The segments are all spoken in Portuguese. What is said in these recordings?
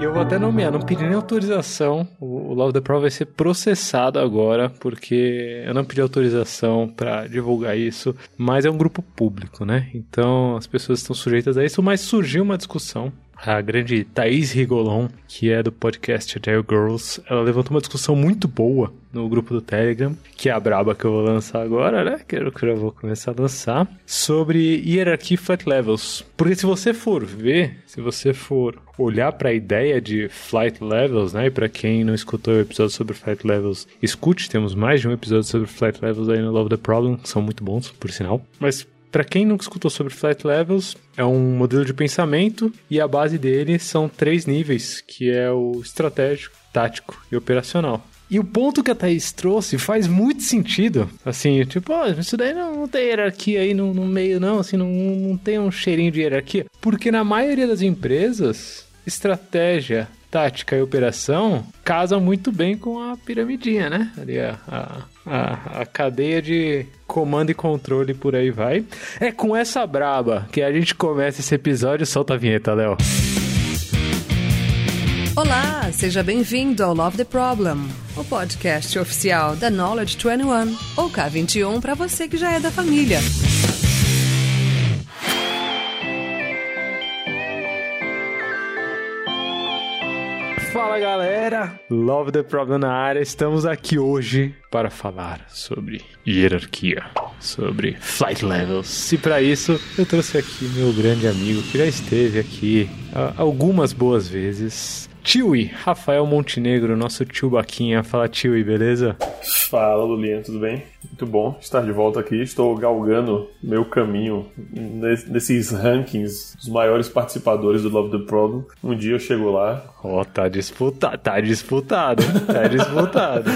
Eu vou até nomear, não pedi nem autorização. O Love the Pro vai ser processado agora, porque eu não pedi autorização para divulgar isso, mas é um grupo público, né? Então as pessoas estão sujeitas a isso, mas surgiu uma discussão a grande Thaís Rigolon, que é do podcast Agile Girls, ela levantou uma discussão muito boa no grupo do Telegram, que é a braba que eu vou lançar agora, né? Que eu já vou começar a lançar, sobre hierarquia flight levels. Porque se você for ver, se você for olhar para a ideia de flight levels, né? E para quem não escutou o episódio sobre flight levels, escute, temos mais de um episódio sobre flight levels aí no Love the Problem, são muito bons, por sinal. Mas para quem nunca escutou sobre Flight Levels, é um modelo de pensamento e a base dele são três níveis, que é o estratégico, tático e operacional. E o ponto que a Thaís trouxe faz muito sentido. Assim, tipo, oh, isso daí não, não tem hierarquia aí no, no meio, não. Assim, não, não tem um cheirinho de hierarquia. Porque na maioria das empresas, estratégia, tática e operação casam muito bem com a piramidinha, né? Ali a, a, a, a cadeia de comando e controle por aí vai. É com essa braba que a gente começa esse episódio. Solta a vinheta, Léo. Olá, seja bem-vindo ao Love the Problem, o podcast oficial da Knowledge 21, ou K21 para você que já é da família. Fala galera, Love the Problem na área. Estamos aqui hoje para falar sobre hierarquia, sobre flight levels. E para isso eu trouxe aqui meu grande amigo que já esteve aqui algumas boas vezes. Tiwi, Rafael Montenegro, nosso tio Baquinha. Fala, Tiwi, beleza? Fala, Lulinha, tudo bem? Muito bom estar de volta aqui. Estou galgando meu caminho nesses rankings dos maiores participadores do Love the Problem. Um dia eu chego lá. Ó, oh, tá disputado, tá disputado, tá disputado.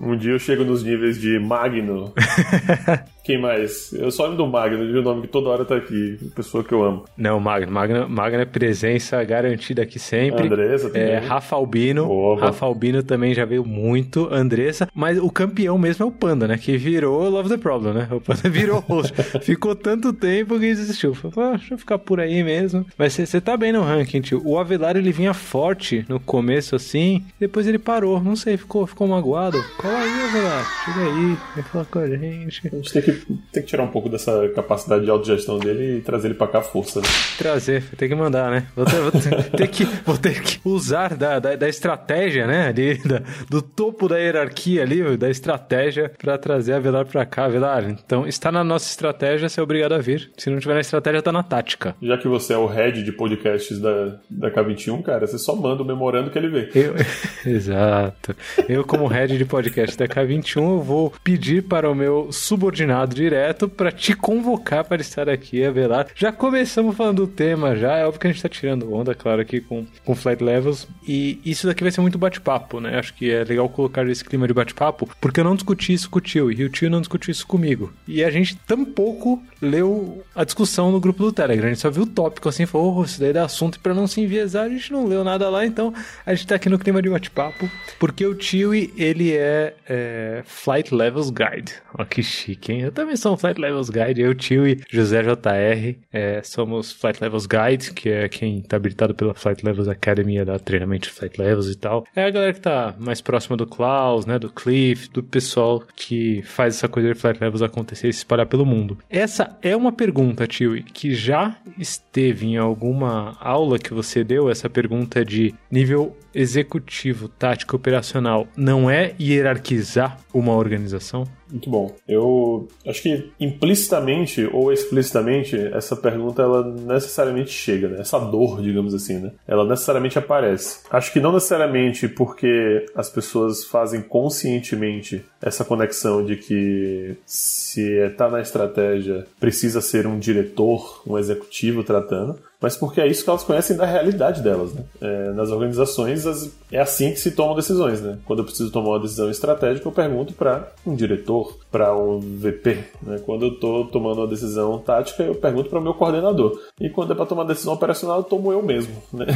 um dia eu chego nos níveis de Magno. Quem mais? Eu só lembro do Magno, de um nome que toda hora tá aqui. Pessoa que eu amo. Não, Magno. Magno, Magno é presença garantida aqui sempre. Andressa também. É, Rafa Albino. Rafa Albino também já veio muito. Andressa. Mas o campeão mesmo é o Panda, né? Que virou Love the Problem, né? O Panda virou host. Ficou tanto tempo que desistiu. Falou, ah, deixa eu ficar por aí mesmo. Mas você tá bem no ranking, tio. O Avelar, ele vinha forte no começo, assim. Depois ele parou. Não sei, ficou, ficou magoado. Cola aí, Avelar. Chega aí. Vem falar com a gente. A gente tem que, tem que tirar um pouco dessa capacidade de autogestão dele e trazer ele pra cá força, né? Trazer. Tem que mandar, né? Vou ter, vou ter, ter que, vou ter que usar da, da, da estratégia, né? Ali, da, do topo da hierarquia ali, da estratégia para trazer a Velar para cá. Velar, então está na nossa estratégia, você é obrigado a vir. Se não tiver na estratégia, tá na tática. Já que você é o head de podcasts da, da K21, cara, você só manda o memorando que ele vê. Eu, exato. Eu, como head de podcast da K21, eu vou pedir para o meu subordinado direto para te convocar para estar aqui, Avelar. Já começamos falando do tema, já. É óbvio que a gente tá tirando onda, claro, aqui com, com Flight Levels. E isso daqui vai ser muito bate-papo, né? Acho que é legal colocar esse clima de bate-papo, porque eu não discuti isso com o tio, e o tio não discutiu isso comigo. E a gente tampouco leu a discussão no grupo do Telegram. A gente só viu o tópico assim, falou, oh, isso daí dá assunto, e pra não se enviesar, a gente não leu nada lá, então a gente tá aqui no clima de bate-papo, porque o tio, ele é, é, Flight Levels Guide. Ó, que chique, hein? Eu também sou um Flight Levels Guide, eu, tio e José JR, é, somos Flight Levels Guide, que é quem tá habilitado pela Flight Levels Academy a dar treinamento de Flight Levels e tal. É a galera que tá mais próxima do Klaus, né, do Cliff, do pessoal que faz essa coisa de Flight Levels acontecer e se espalhar pelo mundo. Essa é uma pergunta, tio, que já esteve em alguma aula que você deu, essa pergunta de nível executivo, tático operacional não é hierarquizar uma organização? Muito bom. Eu acho que implicitamente ou explicitamente essa pergunta ela necessariamente chega, né? Essa dor, digamos assim, né? Ela necessariamente aparece. Acho que não necessariamente porque as pessoas fazem conscientemente essa conexão de que se está na estratégia precisa ser um diretor, um executivo tratando, mas porque é isso que elas conhecem da realidade delas. Né? É, nas organizações as, é assim que se tomam decisões. Né? Quando eu preciso tomar uma decisão estratégica, eu pergunto para um diretor, para um VP. Né? Quando eu estou tomando uma decisão tática, eu pergunto para o meu coordenador. E quando é para tomar decisão operacional, eu tomo eu mesmo. Né?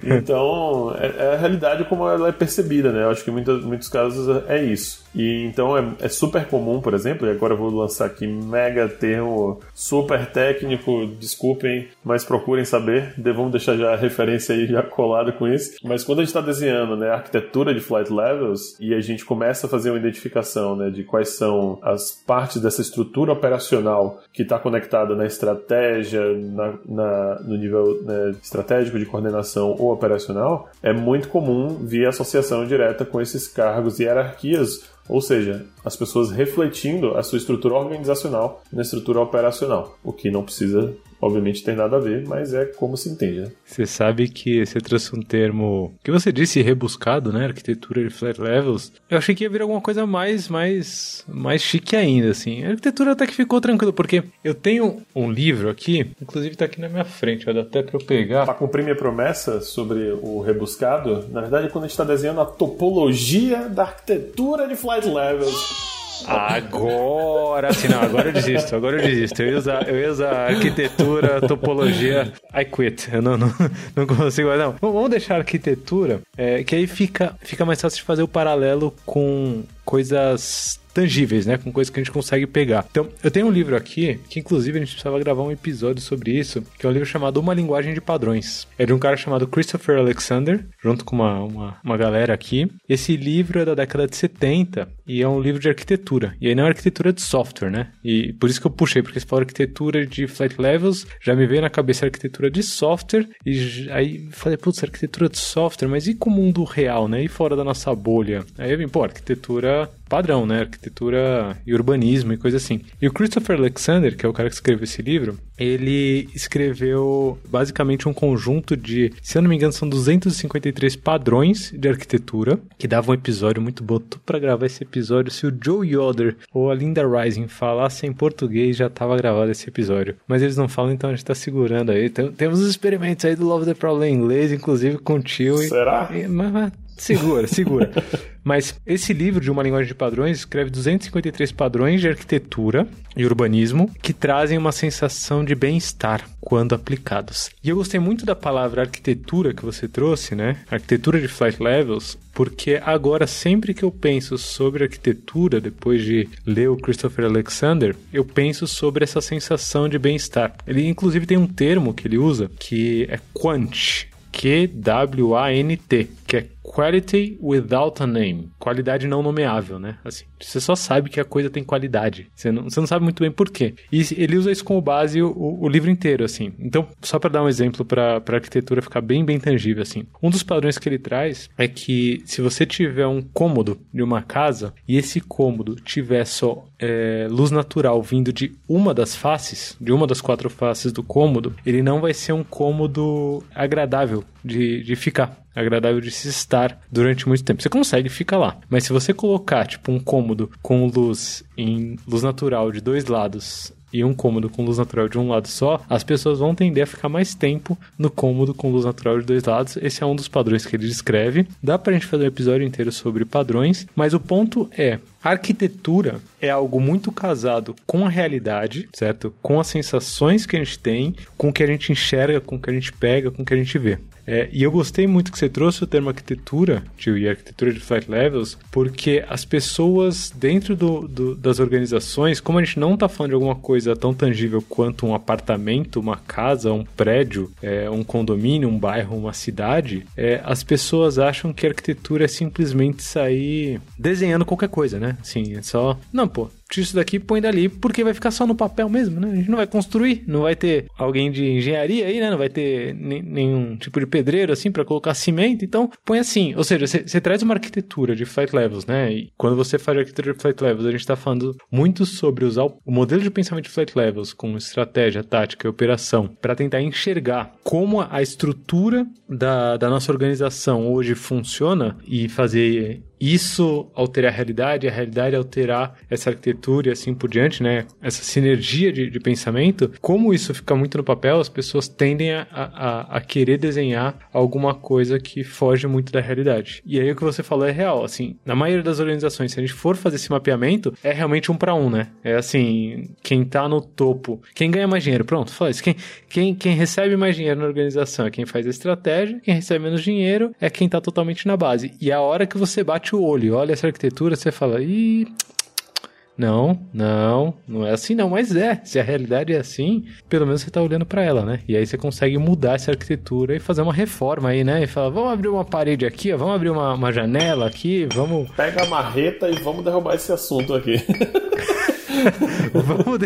então, é, é, a realidade como ela é percebida. Né? Eu acho que em muitos, muitos casos é isso. E então é, é super comum, por exemplo, e agora eu vou lançar aqui mega termo super técnico, desculpem, mas procurem saber, vamos deixar já a referência aí já colada com isso. Mas quando a gente está desenhando né, a arquitetura de flight levels e a gente começa a fazer uma identificação né, de quais são as partes dessa estrutura operacional que está conectada na estratégia, na, na no nível né, estratégico de coordenação ou operacional, é muito comum vir associação direta com esses cargos e hierarquias ou seja, as pessoas refletindo a sua estrutura organizacional na estrutura operacional, o que não precisa obviamente tem nada a ver, mas é como se entende, né? Você sabe que você trouxe um termo que você disse rebuscado, né? Arquitetura de flat levels. Eu achei que ia vir alguma coisa mais, mais, mais chique ainda, assim. A arquitetura até que ficou tranquilo, porque eu tenho um livro aqui, inclusive tá aqui na minha frente, vai dar até pra eu pegar. Pra cumprir minha promessa sobre o rebuscado, na verdade, quando a gente tá desenhando a topologia da arquitetura de flight levels. Agora, sim, não, agora eu desisto, agora eu desisto. Eu ia usar, eu ia usar arquitetura, topologia, I quit. Eu não, não, não consigo mais, não. Vamos deixar a arquitetura, é, que aí fica, fica mais fácil de fazer o paralelo com coisas tangíveis, né? Com coisas que a gente consegue pegar. Então, eu tenho um livro aqui, que inclusive a gente precisava gravar um episódio sobre isso, que é um livro chamado Uma Linguagem de Padrões. É de um cara chamado Christopher Alexander, junto com uma, uma, uma galera aqui. Esse livro é da década de 70 e é um livro de arquitetura. E aí não é arquitetura de software, né? E por isso que eu puxei, porque se fala arquitetura de flight levels, já me veio na cabeça arquitetura de software, e aí falei, putz, arquitetura de software, mas e com o mundo real, né? E fora da nossa bolha? Aí eu vim, pô, arquitetura padrão, né? Arquitetura e urbanismo e coisa assim. E o Christopher Alexander, que é o cara que escreveu esse livro, ele escreveu basicamente um conjunto de, se eu não me engano, são 253 padrões de arquitetura, que dava um episódio muito bom para gravar esse episódio. Se o Joe Yoder ou a Linda Rising falassem em português, já tava gravado esse episódio. Mas eles não falam, então a gente tá segurando aí. Tem, temos os experimentos aí do Love the Problem em inglês, inclusive com o tio. Será? E, mas, mas Segura, segura. Mas esse livro de uma linguagem de padrões escreve 253 padrões de arquitetura e urbanismo que trazem uma sensação de bem-estar quando aplicados. E eu gostei muito da palavra arquitetura que você trouxe, né? Arquitetura de flight levels, porque agora sempre que eu penso sobre arquitetura, depois de ler o Christopher Alexander, eu penso sobre essa sensação de bem-estar. Ele inclusive tem um termo que ele usa que é quant, Q-W-A-N-T, que é Quality Without a Name. Qualidade não nomeável, né? Assim, você só sabe que a coisa tem qualidade. Você não, você não sabe muito bem por quê. E ele usa isso como base o, o livro inteiro, assim. Então, só para dar um exemplo para a arquitetura ficar bem, bem tangível, assim. Um dos padrões que ele traz é que se você tiver um cômodo de uma casa e esse cômodo tiver só é, luz natural vindo de uma das faces, de uma das quatro faces do cômodo, ele não vai ser um cômodo agradável de, de ficar agradável de se estar durante muito tempo. Você consegue ficar lá, mas se você colocar tipo um cômodo com luz em luz natural de dois lados e um cômodo com luz natural de um lado só, as pessoas vão tender a ficar mais tempo no cômodo com luz natural de dois lados. Esse é um dos padrões que ele descreve. Dá pra gente fazer um episódio inteiro sobre padrões, mas o ponto é, a arquitetura é algo muito casado com a realidade, certo? Com as sensações que a gente tem, com o que a gente enxerga, com o que a gente pega, com o que a gente vê. É, e eu gostei muito que você trouxe o termo arquitetura, tio, e arquitetura de flight levels, porque as pessoas dentro do, do, das organizações, como a gente não está falando de alguma coisa tão tangível quanto um apartamento, uma casa, um prédio, é, um condomínio, um bairro, uma cidade, é, as pessoas acham que arquitetura é simplesmente sair desenhando qualquer coisa, né? Assim, é só. Não, pô, tira isso daqui põe dali, porque vai ficar só no papel mesmo, né? A gente não vai construir, não vai ter alguém de engenharia aí, né? Não vai ter nenhum tipo de pedreiro assim para colocar cimento, então põe assim. Ou seja, você traz uma arquitetura de flight levels, né? E quando você faz arquitetura de flight levels, a gente está falando muito sobre usar o modelo de pensamento de flight levels com estratégia, tática e operação para tentar enxergar como a estrutura da, da nossa organização hoje funciona e fazer isso alterar a realidade, a realidade alterar essa arquitetura e assim por diante, né? Essa sinergia de, de pensamento, como isso fica muito no papel, as pessoas tendem a, a, a, querer desenhar alguma coisa que foge muito da realidade. E aí o que você falou é real, assim, na maioria das organizações, se a gente for fazer esse mapeamento, é realmente um para um, né? É assim, quem tá no topo, quem ganha mais dinheiro, pronto, fala isso. Quem, quem, quem recebe mais dinheiro na organização é quem faz a estratégia, quem recebe menos dinheiro é quem tá totalmente na base. E a hora que você bate o olho, olha essa arquitetura, você fala, ih, não, não, não é assim não, mas é. Se a realidade é assim, pelo menos você está olhando para ela, né? E aí você consegue mudar essa arquitetura e fazer uma reforma aí, né? E falar, vamos abrir uma parede aqui, ó, vamos abrir uma, uma janela aqui, vamos... Pega a marreta e vamos derrubar esse assunto aqui. vamos,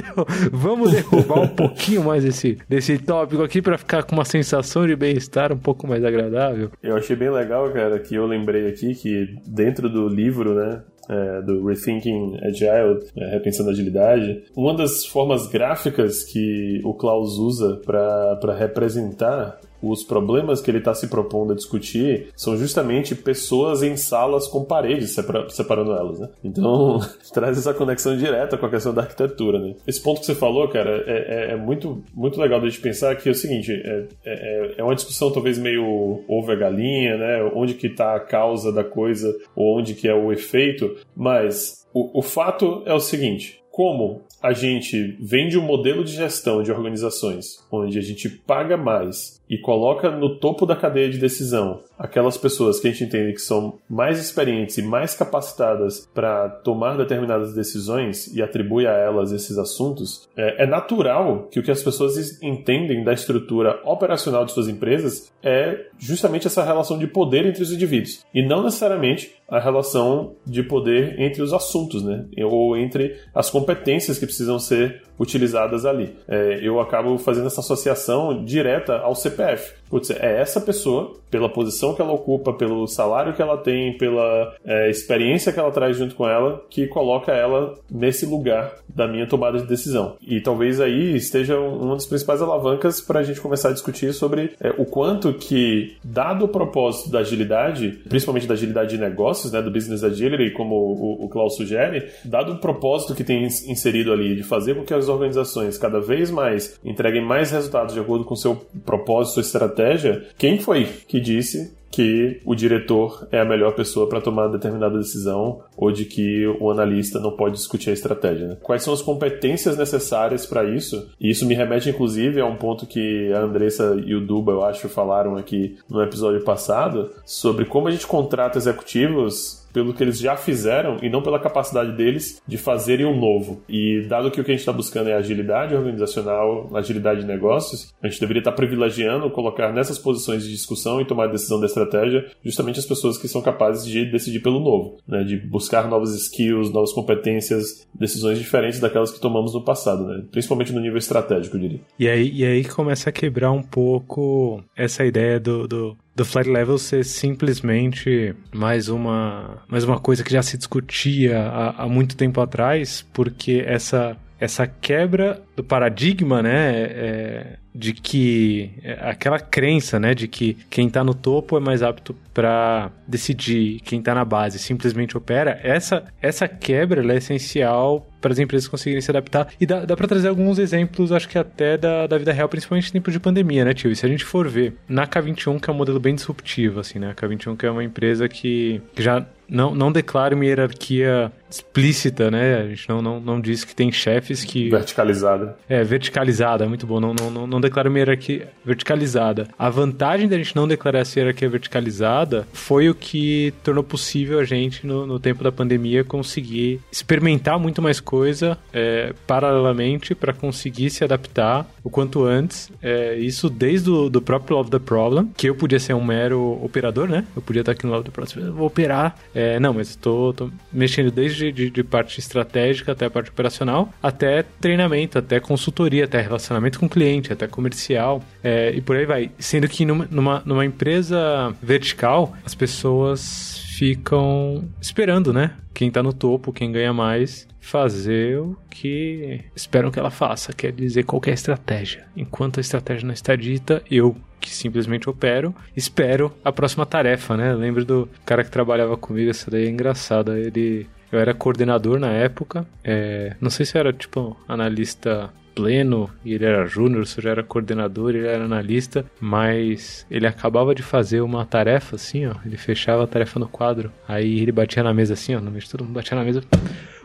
vamos derrubar um pouquinho mais esse, desse tópico aqui para ficar com uma sensação de bem-estar um pouco mais agradável. Eu achei bem legal, cara, que eu lembrei aqui que dentro do livro, né, é, do Rethinking Agile, é, Repensando Agilidade, uma das formas gráficas que o Klaus usa para representar os problemas que ele está se propondo a discutir são justamente pessoas em salas com paredes separando elas, né? Então, traz essa conexão direta com a questão da arquitetura, né? Esse ponto que você falou, cara, é, é, é muito, muito legal de pensar que é o seguinte, é, é, é uma discussão talvez meio ovo é galinha, né? Onde que está a causa da coisa ou onde que é o efeito, mas o, o fato é o seguinte, como a gente vende um modelo de gestão de organizações onde a gente paga mais e coloca no topo da cadeia de decisão aquelas pessoas que a gente entende que são mais experientes e mais capacitadas para tomar determinadas decisões e atribui a elas esses assuntos, é, é, natural que o que as pessoas entendem da estrutura operacional de suas empresas é justamente essa relação de poder entre os indivíduos e não necessariamente a relação de poder entre os assuntos, né? Ou entre as competências que precisam ser utilizadas ali. É, eu acabo fazendo essa associação direta ao CPF. Putz, é essa pessoa, pela posição que ela ocupa, pelo salário que ela tem, pela é, experiência que ela traz junto com ela, que coloca ela nesse lugar da minha tomada de decisão. E talvez aí esteja uma das principais alavancas para a gente começar a discutir sobre é, o quanto que, dado o propósito da agilidade, principalmente da agilidade de negócios, né, do business agility, como o, o Klaus sugere, dado o propósito que tem inserido ali de fazer com que as organizações cada vez mais entreguem mais resultados de acordo com seu propósito, sua estratégia, quem foi que disse que o diretor é a melhor pessoa para tomar determinada decisão ou de que o analista não pode discutir a estratégia. Né? Quais são as competências necessárias para isso? E isso me remete, inclusive, a um ponto que a Andressa e o Duba, eu acho, falaram aqui no episódio passado sobre como a gente contrata executivos pelo que eles já fizeram e não pela capacidade deles de fazerem um novo. E dado que o que a gente está buscando é agilidade organizacional, agilidade de negócios, a gente deveria estar tá privilegiando colocar nessas posições de discussão e tomar decisão da estratégia justamente as pessoas que são capazes de decidir pelo novo, né? de buscar novas skills, novas competências, decisões diferentes daquelas que tomamos no passado, né? principalmente no nível estratégico, eu diria. E aí, e aí começa a quebrar um pouco essa ideia do, do do flight level ser simplesmente mais uma, mais uma coisa que já se discutia há, há muito tempo atrás, porque essa, essa quebra do paradigma, né, é, de que é, aquela crença, né, de que quem está no topo é mais apto para decidir, quem está na base simplesmente opera, essa essa quebra é essencial para as empresas conseguirem se adaptar. E dá, dá para trazer alguns exemplos, acho que até da, da vida real, principalmente em tempo de pandemia, né, tio? E se a gente for ver, na K21, que é um modelo bem disruptivo, assim, né? A K21 que é uma empresa que já não, não declara uma hierarquia explícita, né? A gente não, não, não diz que tem chefes que. Verticalizada. É, verticalizada, é muito bom. Não, não, não, não declara uma hierarquia verticalizada. A vantagem da gente não declarar essa hierarquia verticalizada foi o que tornou possível a gente, no, no tempo da pandemia, conseguir experimentar muito mais coisa é, paralelamente para conseguir se adaptar o quanto antes. É, isso desde o do próprio Love the Problem, que eu podia ser um mero operador, né? Eu podia estar aqui no Love the Problem, vou operar. É, não, mas estou mexendo desde de, de parte estratégica até a parte operacional, até treinamento, até consultoria, até relacionamento com cliente, até comercial é, e por aí vai. Sendo que numa, numa, numa empresa vertical, as pessoas ficam esperando, né? Quem tá no topo, quem ganha mais, fazer o que esperam que ela faça, quer dizer qualquer estratégia. Enquanto a estratégia não está dita, eu que simplesmente opero, espero a próxima tarefa, né? lembro do cara que trabalhava comigo, essa daí é engraçada. Ele, eu era coordenador na época, é, não sei se era tipo analista pleno e ele era júnior, se eu já era coordenador, ele era analista, mas ele acabava de fazer uma tarefa assim, ó, ele fechava a tarefa no quadro, aí ele batia na mesa assim, ó, no meio de todo mundo batia na mesa.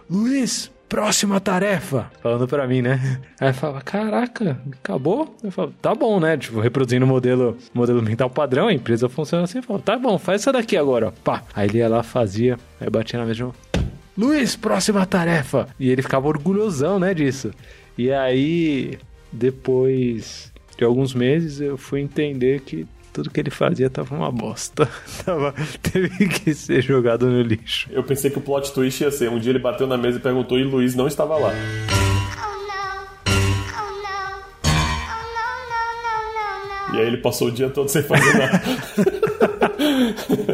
Luiz, próxima tarefa. Falando pra mim, né? Aí falava, caraca, acabou? Eu falava, tá bom, né? Tipo, reproduzindo o modelo, modelo mental padrão, a empresa funciona assim. Eu falava, tá bom, faz essa daqui agora, ó. Pá. Aí ele ia lá, fazia, aí batia na mesa Luiz, próxima tarefa. E ele ficava orgulhosão, né, disso. E aí, depois de alguns meses, eu fui entender que tudo que ele fazia tava uma bosta. tava, teve que ser jogado no lixo. Eu pensei que o plot twist ia ser: um dia ele bateu na mesa e perguntou e Luiz não estava lá. E aí ele passou o dia todo sem fazer nada.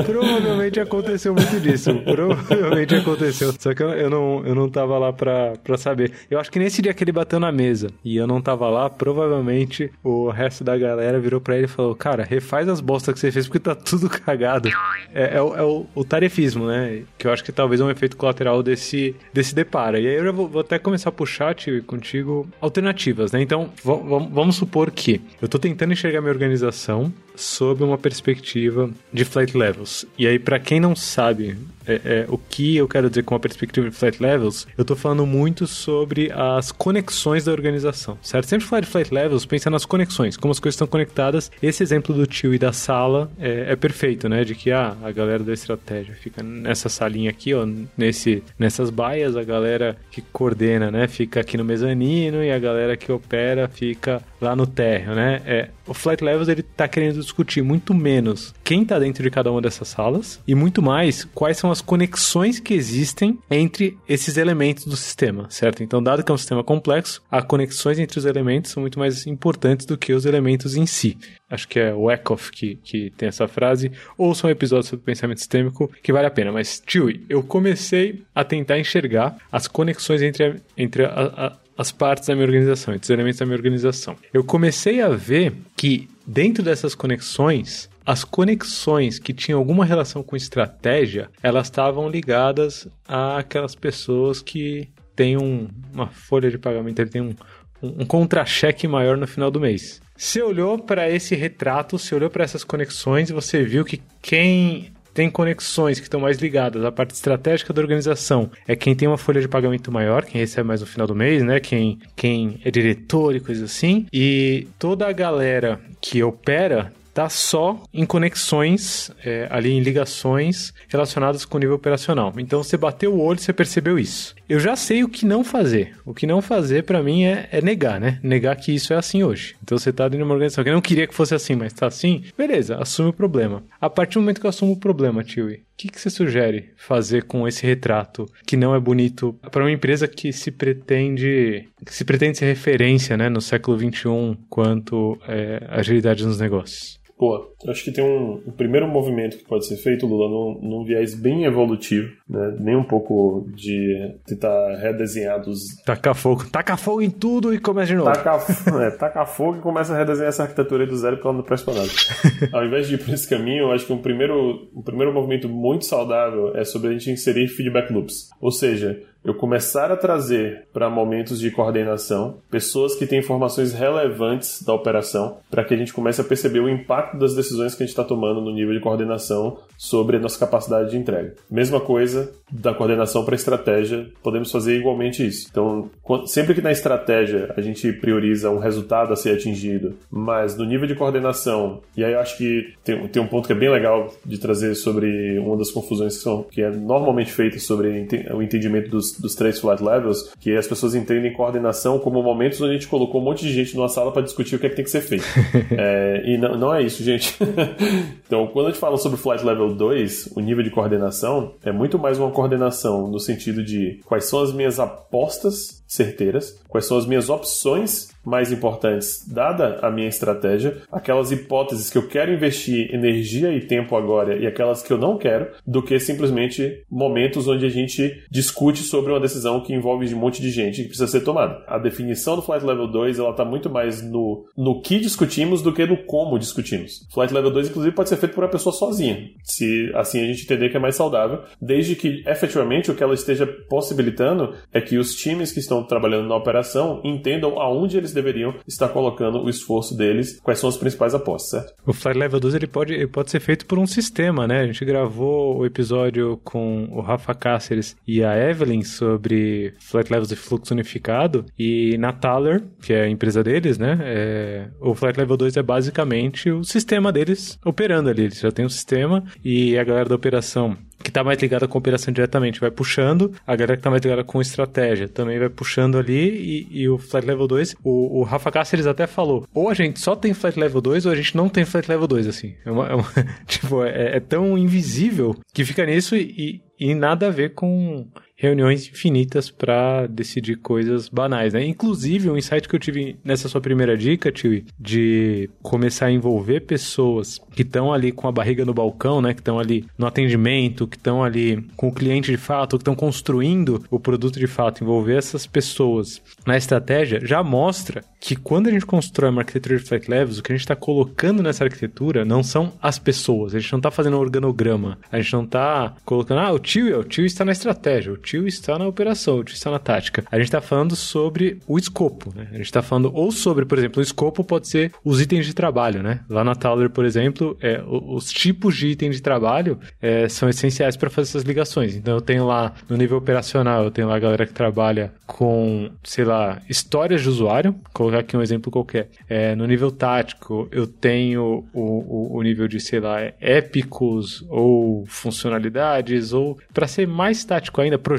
Provavelmente aconteceu muito disso. Provavelmente aconteceu. Só que eu, eu, não, eu não tava lá pra, pra saber. Eu acho que nesse dia que ele bateu na mesa e eu não tava lá, provavelmente o resto da galera virou pra ele e falou: Cara, refaz as bostas que você fez porque tá tudo cagado. É, é, o, é o, o, tarefismo, né? Que eu acho que talvez é um efeito colateral desse, desse deparo. E aí eu já vou, vou até começar a puxar, contigo alternativas, né? Então, vamos supor que eu tô tentando enxergar minha organização sob uma perspectiva de flight levels. E aí, para quem não sabe é, é, o que eu quero dizer com a perspectiva de flight levels, eu estou falando muito sobre as conexões da organização, certo? Sempre falar de flight levels, pensa nas conexões, como as coisas estão conectadas. Esse exemplo do tio e da sala é, é perfeito, né? De que ah, a galera da estratégia fica nessa salinha aqui, ó, nesse, nessas baias, a galera que coordena, né? Fica aqui no mezanino e a galera que opera fica lá no térreo, né? É, o Flight Levels ele tá querendo discutir muito menos quem está dentro de cada uma dessas salas e muito mais quais são as conexões que existem entre esses elementos do sistema, certo? Então, dado que é um sistema complexo, as conexões entre os elementos são muito mais importantes do que os elementos em si. Acho que é o Eckhoff que, que tem essa frase. Ou são episódios sobre pensamento sistêmico que vale a pena. Mas, Tio, eu comecei a tentar enxergar as conexões entre, entre a, a, as partes da minha organização, entre os elementos da minha organização. Eu comecei a ver que dentro dessas conexões, as conexões que tinham alguma relação com estratégia, elas estavam ligadas àquelas pessoas que têm um, uma folha de pagamento, ele tem um, um, um contra-cheque maior no final do mês. Você olhou para esse retrato, você olhou para essas conexões você viu que quem tem conexões que estão mais ligadas à parte estratégica da organização. É quem tem uma folha de pagamento maior, quem recebe mais no final do mês, né? Quem, quem é diretor e coisas assim. E toda a galera que opera está só em conexões, é, ali em ligações relacionadas com o nível operacional. Então você bateu o olho você percebeu isso. Eu já sei o que não fazer. O que não fazer para mim é, é, negar, né? Negar que isso é assim hoje. Então você tá dentro de uma organização que não queria que fosse assim, mas tá assim, beleza, assume o problema. A partir do momento que eu assumo o problema, tio, o que, que você sugere fazer com esse retrato que não é bonito para uma empresa que se pretende que se pretende ser referência, né, no século 21 quanto é, agilidade nos negócios? Pô, acho que tem um, um, primeiro movimento que pode ser feito, Lula, num, num viés bem evolutivo, né? Nem um pouco de tentar redesenhar dos. Taca fogo. Taca fogo em tudo e começa de novo. Taca, é, taca fogo e começa a redesenhar essa arquitetura do zero porque ela não presta nada. Ao invés de ir por esse caminho, eu acho que um primeiro, um primeiro movimento muito saudável é sobre a gente inserir feedback loops. Ou seja, eu começar a trazer para momentos de coordenação pessoas que têm informações relevantes da operação, para que a gente comece a perceber o impacto das decisões que a gente está tomando no nível de coordenação sobre a nossa capacidade de entrega. Mesma coisa da coordenação para estratégia, podemos fazer igualmente isso. Então, sempre que na estratégia a gente prioriza um resultado a ser atingido, mas no nível de coordenação, e aí eu acho que tem, tem um ponto que é bem legal de trazer sobre uma das confusões que, são, que é normalmente feita sobre o entendimento dos dos, três flight levels, que as pessoas entendem coordenação como momentos onde a gente colocou um monte de gente numa sala para discutir o que é que tem que ser feito. é, e não, não é isso, gente. então, quando a gente fala sobre flight level 2, o nível de coordenação é muito mais uma coordenação no sentido de quais são as minhas apostas certeiras, quais são as minhas opções mais importantes, dada a minha estratégia, aquelas hipóteses que eu quero investir energia e tempo agora e aquelas que eu não quero, do que simplesmente momentos onde a gente discute sobre uma decisão que envolve um monte de gente que precisa ser tomada. A definição do Flight Level 2 ela está muito mais no, no que discutimos do que no como discutimos. Flight Level 2, inclusive, pode ser feito por uma pessoa sozinha, se assim a gente entender que é mais saudável, desde que efetivamente o que ela esteja possibilitando é que os times que estão trabalhando na operação entendam aonde eles deveriam estar colocando o esforço deles, quais são as principais apostas, certo? O Flight Level 2 ele pode, ele pode ser feito por um sistema, né? A gente gravou o episódio com o Rafa Cáceres e a Evelyn sobre Flight Levels de fluxo unificado e na Thaler, que é a empresa deles, né? É, o Flight Level 2 é basicamente o sistema deles operando ali. Eles já tem um sistema e a galera da operação que está mais ligada com operação diretamente vai puxando, a galera que está mais ligada com estratégia também vai puxando ali, e, e o Flight Level 2, o, o Rafa Cáceres até falou, ou a gente só tem Flight Level 2 ou a gente não tem Flight Level 2, assim. É, uma, é uma, tipo, é, é, tão invisível que fica nisso e, e nada a ver com reuniões infinitas para decidir coisas banais, né? Inclusive, um insight que eu tive nessa sua primeira dica, Tio, de começar a envolver pessoas que estão ali com a barriga no balcão, né? Que estão ali no atendimento, que estão ali com o cliente de fato, que estão construindo o produto de fato, envolver essas pessoas na estratégia, já mostra que quando a gente constrói uma arquitetura de flight levels, o que a gente está colocando nessa arquitetura não são as pessoas. A gente não está fazendo um organograma. A gente não está colocando, ah, o tio, o tio está na estratégia, o tio está na operação, o tio está na tática. A gente está falando sobre o escopo, né? A gente está falando ou sobre, por exemplo, o escopo pode ser os itens de trabalho, né? Lá na Thaler, por exemplo, é, os tipos de itens de trabalho é, são essenciais para fazer essas ligações. Então eu tenho lá no nível operacional, eu tenho lá a galera que trabalha com, sei lá, histórias de usuário, colocar aqui um exemplo qualquer. É, no nível tático, eu tenho o, o, o nível de, sei lá, épicos ou funcionalidades, ou para ser mais tático ainda, projetos,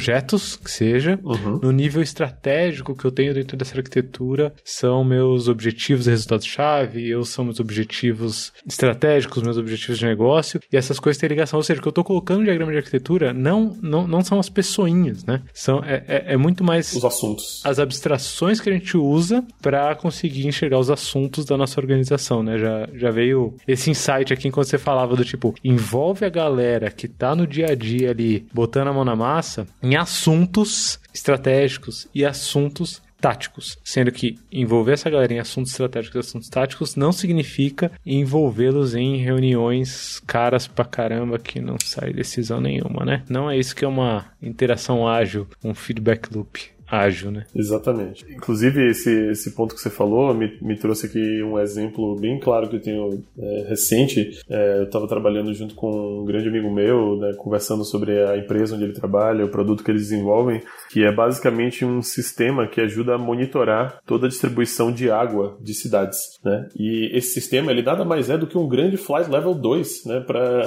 que seja. Uhum. No nível estratégico que eu tenho dentro dessa arquitetura, são meus objetivos e resultados-chave, ou são meus objetivos estratégicos, meus objetivos de negócio, e essas coisas têm ligação. Ou seja, o que eu estou colocando no diagrama de arquitetura não, não, não são as pessoinhas, né? São, é, é, é muito mais... Os assuntos. As abstrações que a gente usa para conseguir enxergar os assuntos da nossa organização, né? Já, já veio esse insight aqui enquanto você falava do tipo, envolve a galera que tá no dia a dia ali, botando a mão na massa, em assuntos estratégicos e assuntos táticos, sendo que envolver essa galera em assuntos estratégicos e assuntos táticos não significa envolvê-los em reuniões caras pra caramba que não sai decisão nenhuma, né? Não é isso que é uma interação ágil, um feedback loop ágil, né? Exatamente. Inclusive, esse, esse ponto que você falou me, me trouxe aqui um exemplo bem claro que eu tenho é, recente. É, eu estava trabalhando junto com um grande amigo meu, né, conversando sobre a empresa onde ele trabalha, o produto que eles desenvolvem, que é basicamente um sistema que ajuda a monitorar toda a distribuição de água de cidades, né? E esse sistema, ele nada mais é do que um grande flight level 2, né, para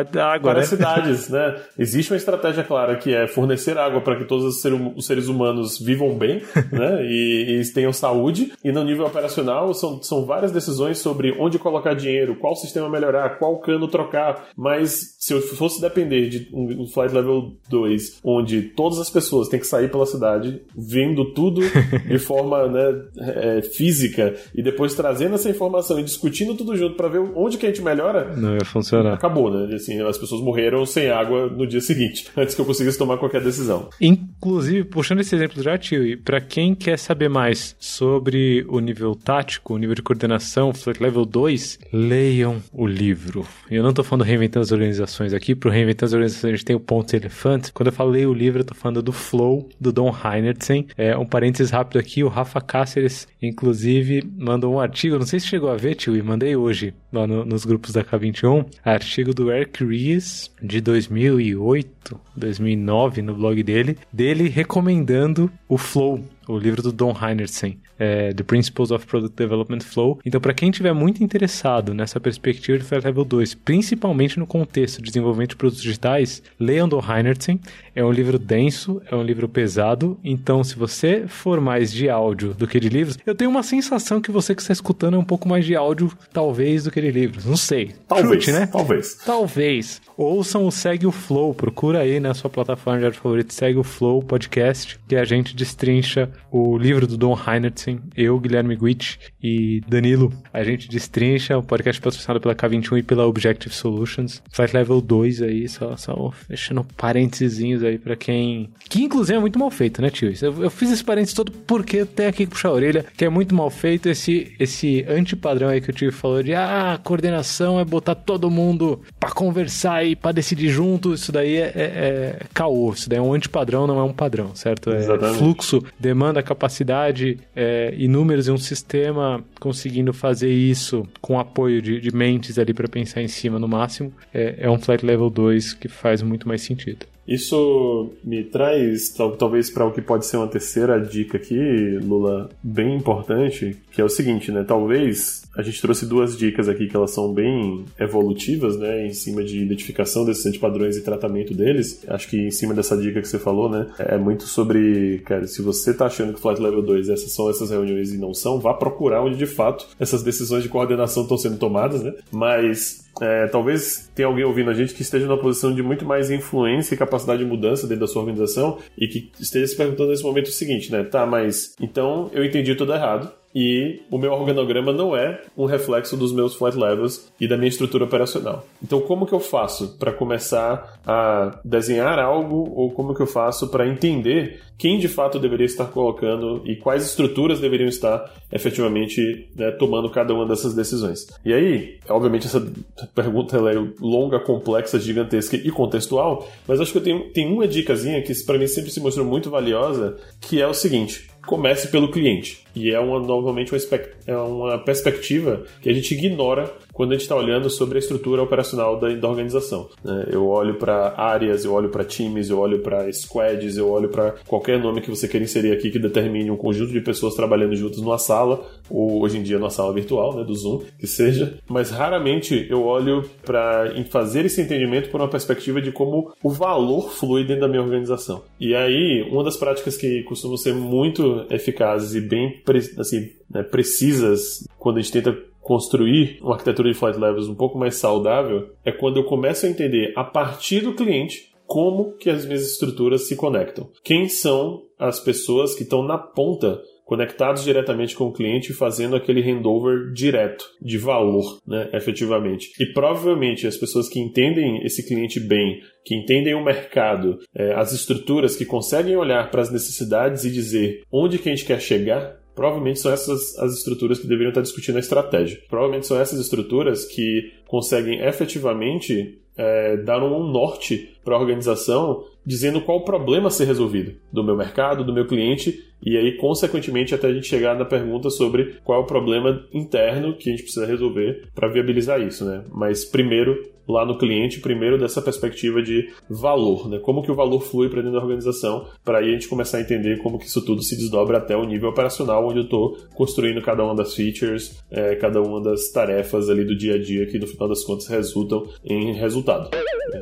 água, para né? cidades, né? Existe uma estratégia clara que é fornecer água para que todos os seres seres humanos vivam bem, né? E, e tenham saúde. E no nível operacional são, são várias decisões sobre onde colocar dinheiro, qual sistema melhorar, qual cano trocar. Mas se eu fosse depender de um, um Flight Level 2, onde todas as pessoas têm que sair pela cidade, vendo tudo de forma né, é, física e depois trazendo essa informação e discutindo tudo junto para ver onde que a gente melhora, não ia funcionar. Acabou, né? Assim, as pessoas morreram sem água no dia seguinte, antes que eu conseguisse tomar qualquer decisão. Inclusive, puxando puxando esse exemplo já, tio, e para quem quer saber mais sobre o nível tático, o nível de coordenação, Flight Level 2, leiam o livro. Eu não tô falando Reinventando as Organizações aqui, pro Reinventando as Organizações a gente tem o ponto elefante. Quando eu falei o livro, eu tô falando do Flow, do Don Heinertsen. É um parênteses rápido aqui, o Rafa Cáceres, inclusive, mandou um artigo, não sei se chegou a ver, tio, e mandei hoje, lá no, nos grupos da K21, artigo do Eric Ries, de 2008, 2009, no blog dele, dele recomendando recomendando o Flow, o livro do Don Heinertsen, é, The Principles of Product Development Flow. Então, para quem estiver muito interessado nessa perspectiva de Threat Level 2, principalmente no contexto de desenvolvimento de produtos digitais, leiam Don Heinertsen. É um livro denso, é um livro pesado. Então, se você for mais de áudio do que de livros, eu tenho uma sensação que você que está escutando é um pouco mais de áudio, talvez, do que adquirir livros. Não sei. Talvez, Chute, né? Talvez. Talvez. Ouçam o Segue o Flow, procura aí na sua plataforma de áudio favorito, Segue o Flow Podcast, que a gente destrincha o livro do Don Heinertsen, eu, Guilherme Guit e Danilo. A gente destrincha o podcast patrocinado pela K21 e pela Objective Solutions. Flight Level 2 aí, só, só fechando parênteses aí pra quem... Que inclusive é muito mal feito, né, tio? Eu, eu fiz esse parênteses todo porque tem aqui que puxar a orelha, que é muito mal feito esse, esse antipadrão aí que o tio falou de ah, coordenação é botar todo mundo pra conversar e pra decidir junto. Isso daí é, é, é caô. Isso daí é um antipadrão, não é um padrão, certo? É Exatamente. fluxo, demanda, capacidade é, e números e um sistema conseguindo fazer isso com apoio de, de mentes ali para pensar em cima no máximo. É, é um flight level 2 que faz muito mais sentido. Isso me traz, tal, talvez, para o que pode ser uma terceira dica aqui, Lula, bem importante, que é o seguinte, né? Talvez a gente trouxe duas dicas aqui que elas são bem evolutivas, né? Em cima de identificação desses antipadrões e tratamento deles. Acho que em cima dessa dica que você falou, né? É muito sobre, cara, se você tá achando que Flight Level 2 essas são essas reuniões e não são, vá procurar onde de fato essas decisões de coordenação estão sendo tomadas, né? Mas é, talvez tenha alguém ouvindo a gente que esteja numa posição de muito mais influência e capacidade de mudança dentro da sua organização e que esteja se perguntando nesse momento o seguinte, né? Tá, mas então eu entendi tudo errado e o meu organograma não é um reflexo dos meus flight levels e da minha estrutura operacional. Então, como que eu faço para começar a desenhar algo ou como que eu faço para entender quem de fato deveria estar colocando e quais estruturas deveriam estar efetivamente né, tomando cada uma dessas decisões? E aí, obviamente, essa pergunta é longa, complexa, gigantesca e contextual, mas acho que eu tenho, tenho uma dicasinha que para mim sempre se mostrou muito valiosa, que é o seguinte: comece pelo cliente. E é uma, novamente uma, é uma perspectiva que a gente ignora quando a gente está olhando sobre a estrutura operacional da, da organização. Né? Eu olho para áreas, eu olho para times, eu olho para squads, eu olho para qualquer nome que você queira inserir aqui que determine um conjunto de pessoas trabalhando juntas numa sala, ou hoje em dia numa sala virtual, né, do Zoom, que seja. Mas raramente eu olho para fazer esse entendimento por uma perspectiva de como o valor flui dentro da minha organização. E aí, uma das práticas que costumam ser muito eficazes e bem assim, né, precisas quando a gente tenta construir uma arquitetura de flight levels um pouco mais saudável é quando eu começo a entender a partir do cliente como que as minhas estruturas se conectam. Quem são as pessoas que estão na ponta conectados diretamente com o cliente fazendo aquele handover direto de valor, né, efetivamente. E provavelmente as pessoas que entendem esse cliente bem, que entendem o mercado, é, as estruturas, que conseguem olhar para as necessidades e dizer onde que a gente quer chegar, Provavelmente são essas as estruturas que deveriam estar discutindo a estratégia. Provavelmente são essas estruturas que conseguem efetivamente é, dar um norte para a organização dizendo qual o problema a ser resolvido do meu mercado, do meu cliente, e aí, consequentemente, até a gente chegar na pergunta sobre qual é o problema interno que a gente precisa resolver para viabilizar isso, né? Mas primeiro, lá no cliente, primeiro dessa perspectiva de valor, né? Como que o valor flui para dentro da organização, para aí a gente começar a entender como que isso tudo se desdobra até o nível operacional, onde eu estou construindo cada uma das features, é, cada uma das tarefas ali do dia a dia que no final das contas resultam em resultado.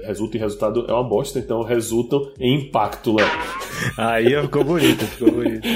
Resulta em resultado é uma bosta, então resultam em impacto, Léo. Aí ficou bonito, ficou bonito.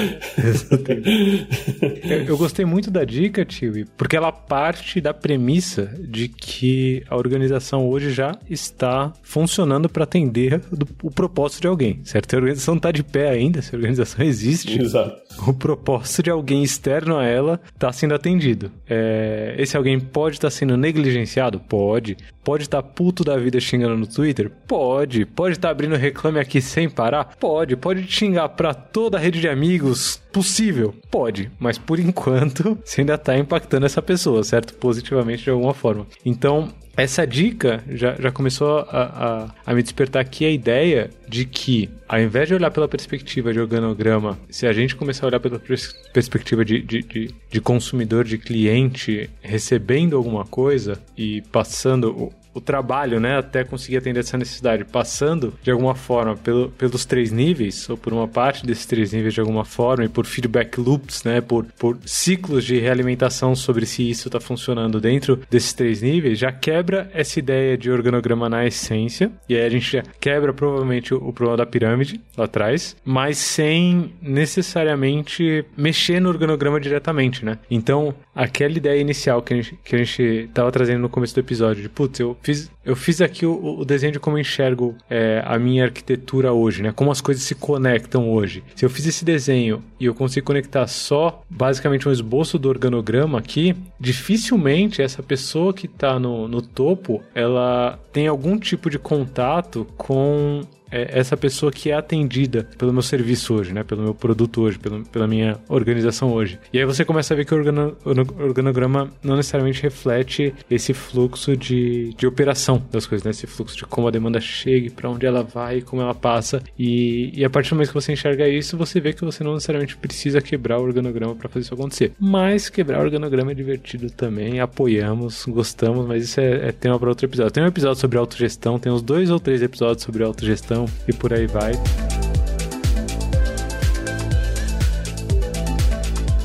eu, eu gostei muito da dica, tio, porque ela parte da premissa de que a organização hoje já está funcionando para atender do, o propósito de alguém, certo? A organização está de pé ainda, se a organização existe. Exato. O propósito de alguém externo a ela está sendo atendido. É, esse alguém pode estar tá sendo negligenciado? Pode. Pode estar tá puto da vida xingando no Twitter? Pode. Pode estar tá abrindo reclame aqui sem parar? Pode. Pode xingar pra toda a rede de amigos possível? Pode. Mas por enquanto, você ainda tá impactando essa pessoa, certo? Positivamente de alguma forma. Então, essa dica já, já começou a, a, a, me despertar aqui a ideia de que, ao invés de olhar pela perspectiva de organograma, se a gente começar a olhar pela pers perspectiva de, de, de, de, consumidor, de cliente, recebendo alguma coisa e passando o trabalho, né, até conseguir atender essa necessidade, passando de alguma forma pelo, pelos três níveis, ou por uma parte desses três níveis de alguma forma, e por feedback loops, né, por, por ciclos de realimentação sobre se isso está funcionando dentro desses três níveis, já quebra essa ideia de organograma na essência, e aí a gente já quebra provavelmente o, o problema da pirâmide lá atrás, mas sem necessariamente mexer no organograma diretamente, né? Então, aquela ideia inicial que a gente, que a gente tava trazendo no começo do episódio, de putz, eu fiz, eu fiz aqui o, o desenho de como eu enxergo é, a minha arquitetura hoje, né? Como as coisas se conectam hoje. Se eu fiz esse desenho e eu consigo conectar só basicamente um esboço do organograma aqui, dificilmente essa pessoa que está no, no topo, ela tem algum tipo de contato com é essa pessoa que é atendida pelo meu serviço hoje, né? Pelo meu produto hoje, pelo, pela minha organização hoje. E aí você começa a ver que o organograma não necessariamente reflete esse fluxo de, de operação das coisas, né? Esse fluxo de como a demanda chega, para onde ela vai, como ela passa. E, e a partir do momento que você enxerga isso, você vê que você não necessariamente precisa quebrar o organograma para fazer isso acontecer. Mas quebrar o organograma é divertido também, apoiamos, gostamos, mas isso é, é tema para outro episódio. Tem um episódio sobre autogestão, tem uns dois ou três episódios sobre autogestão e por aí vai.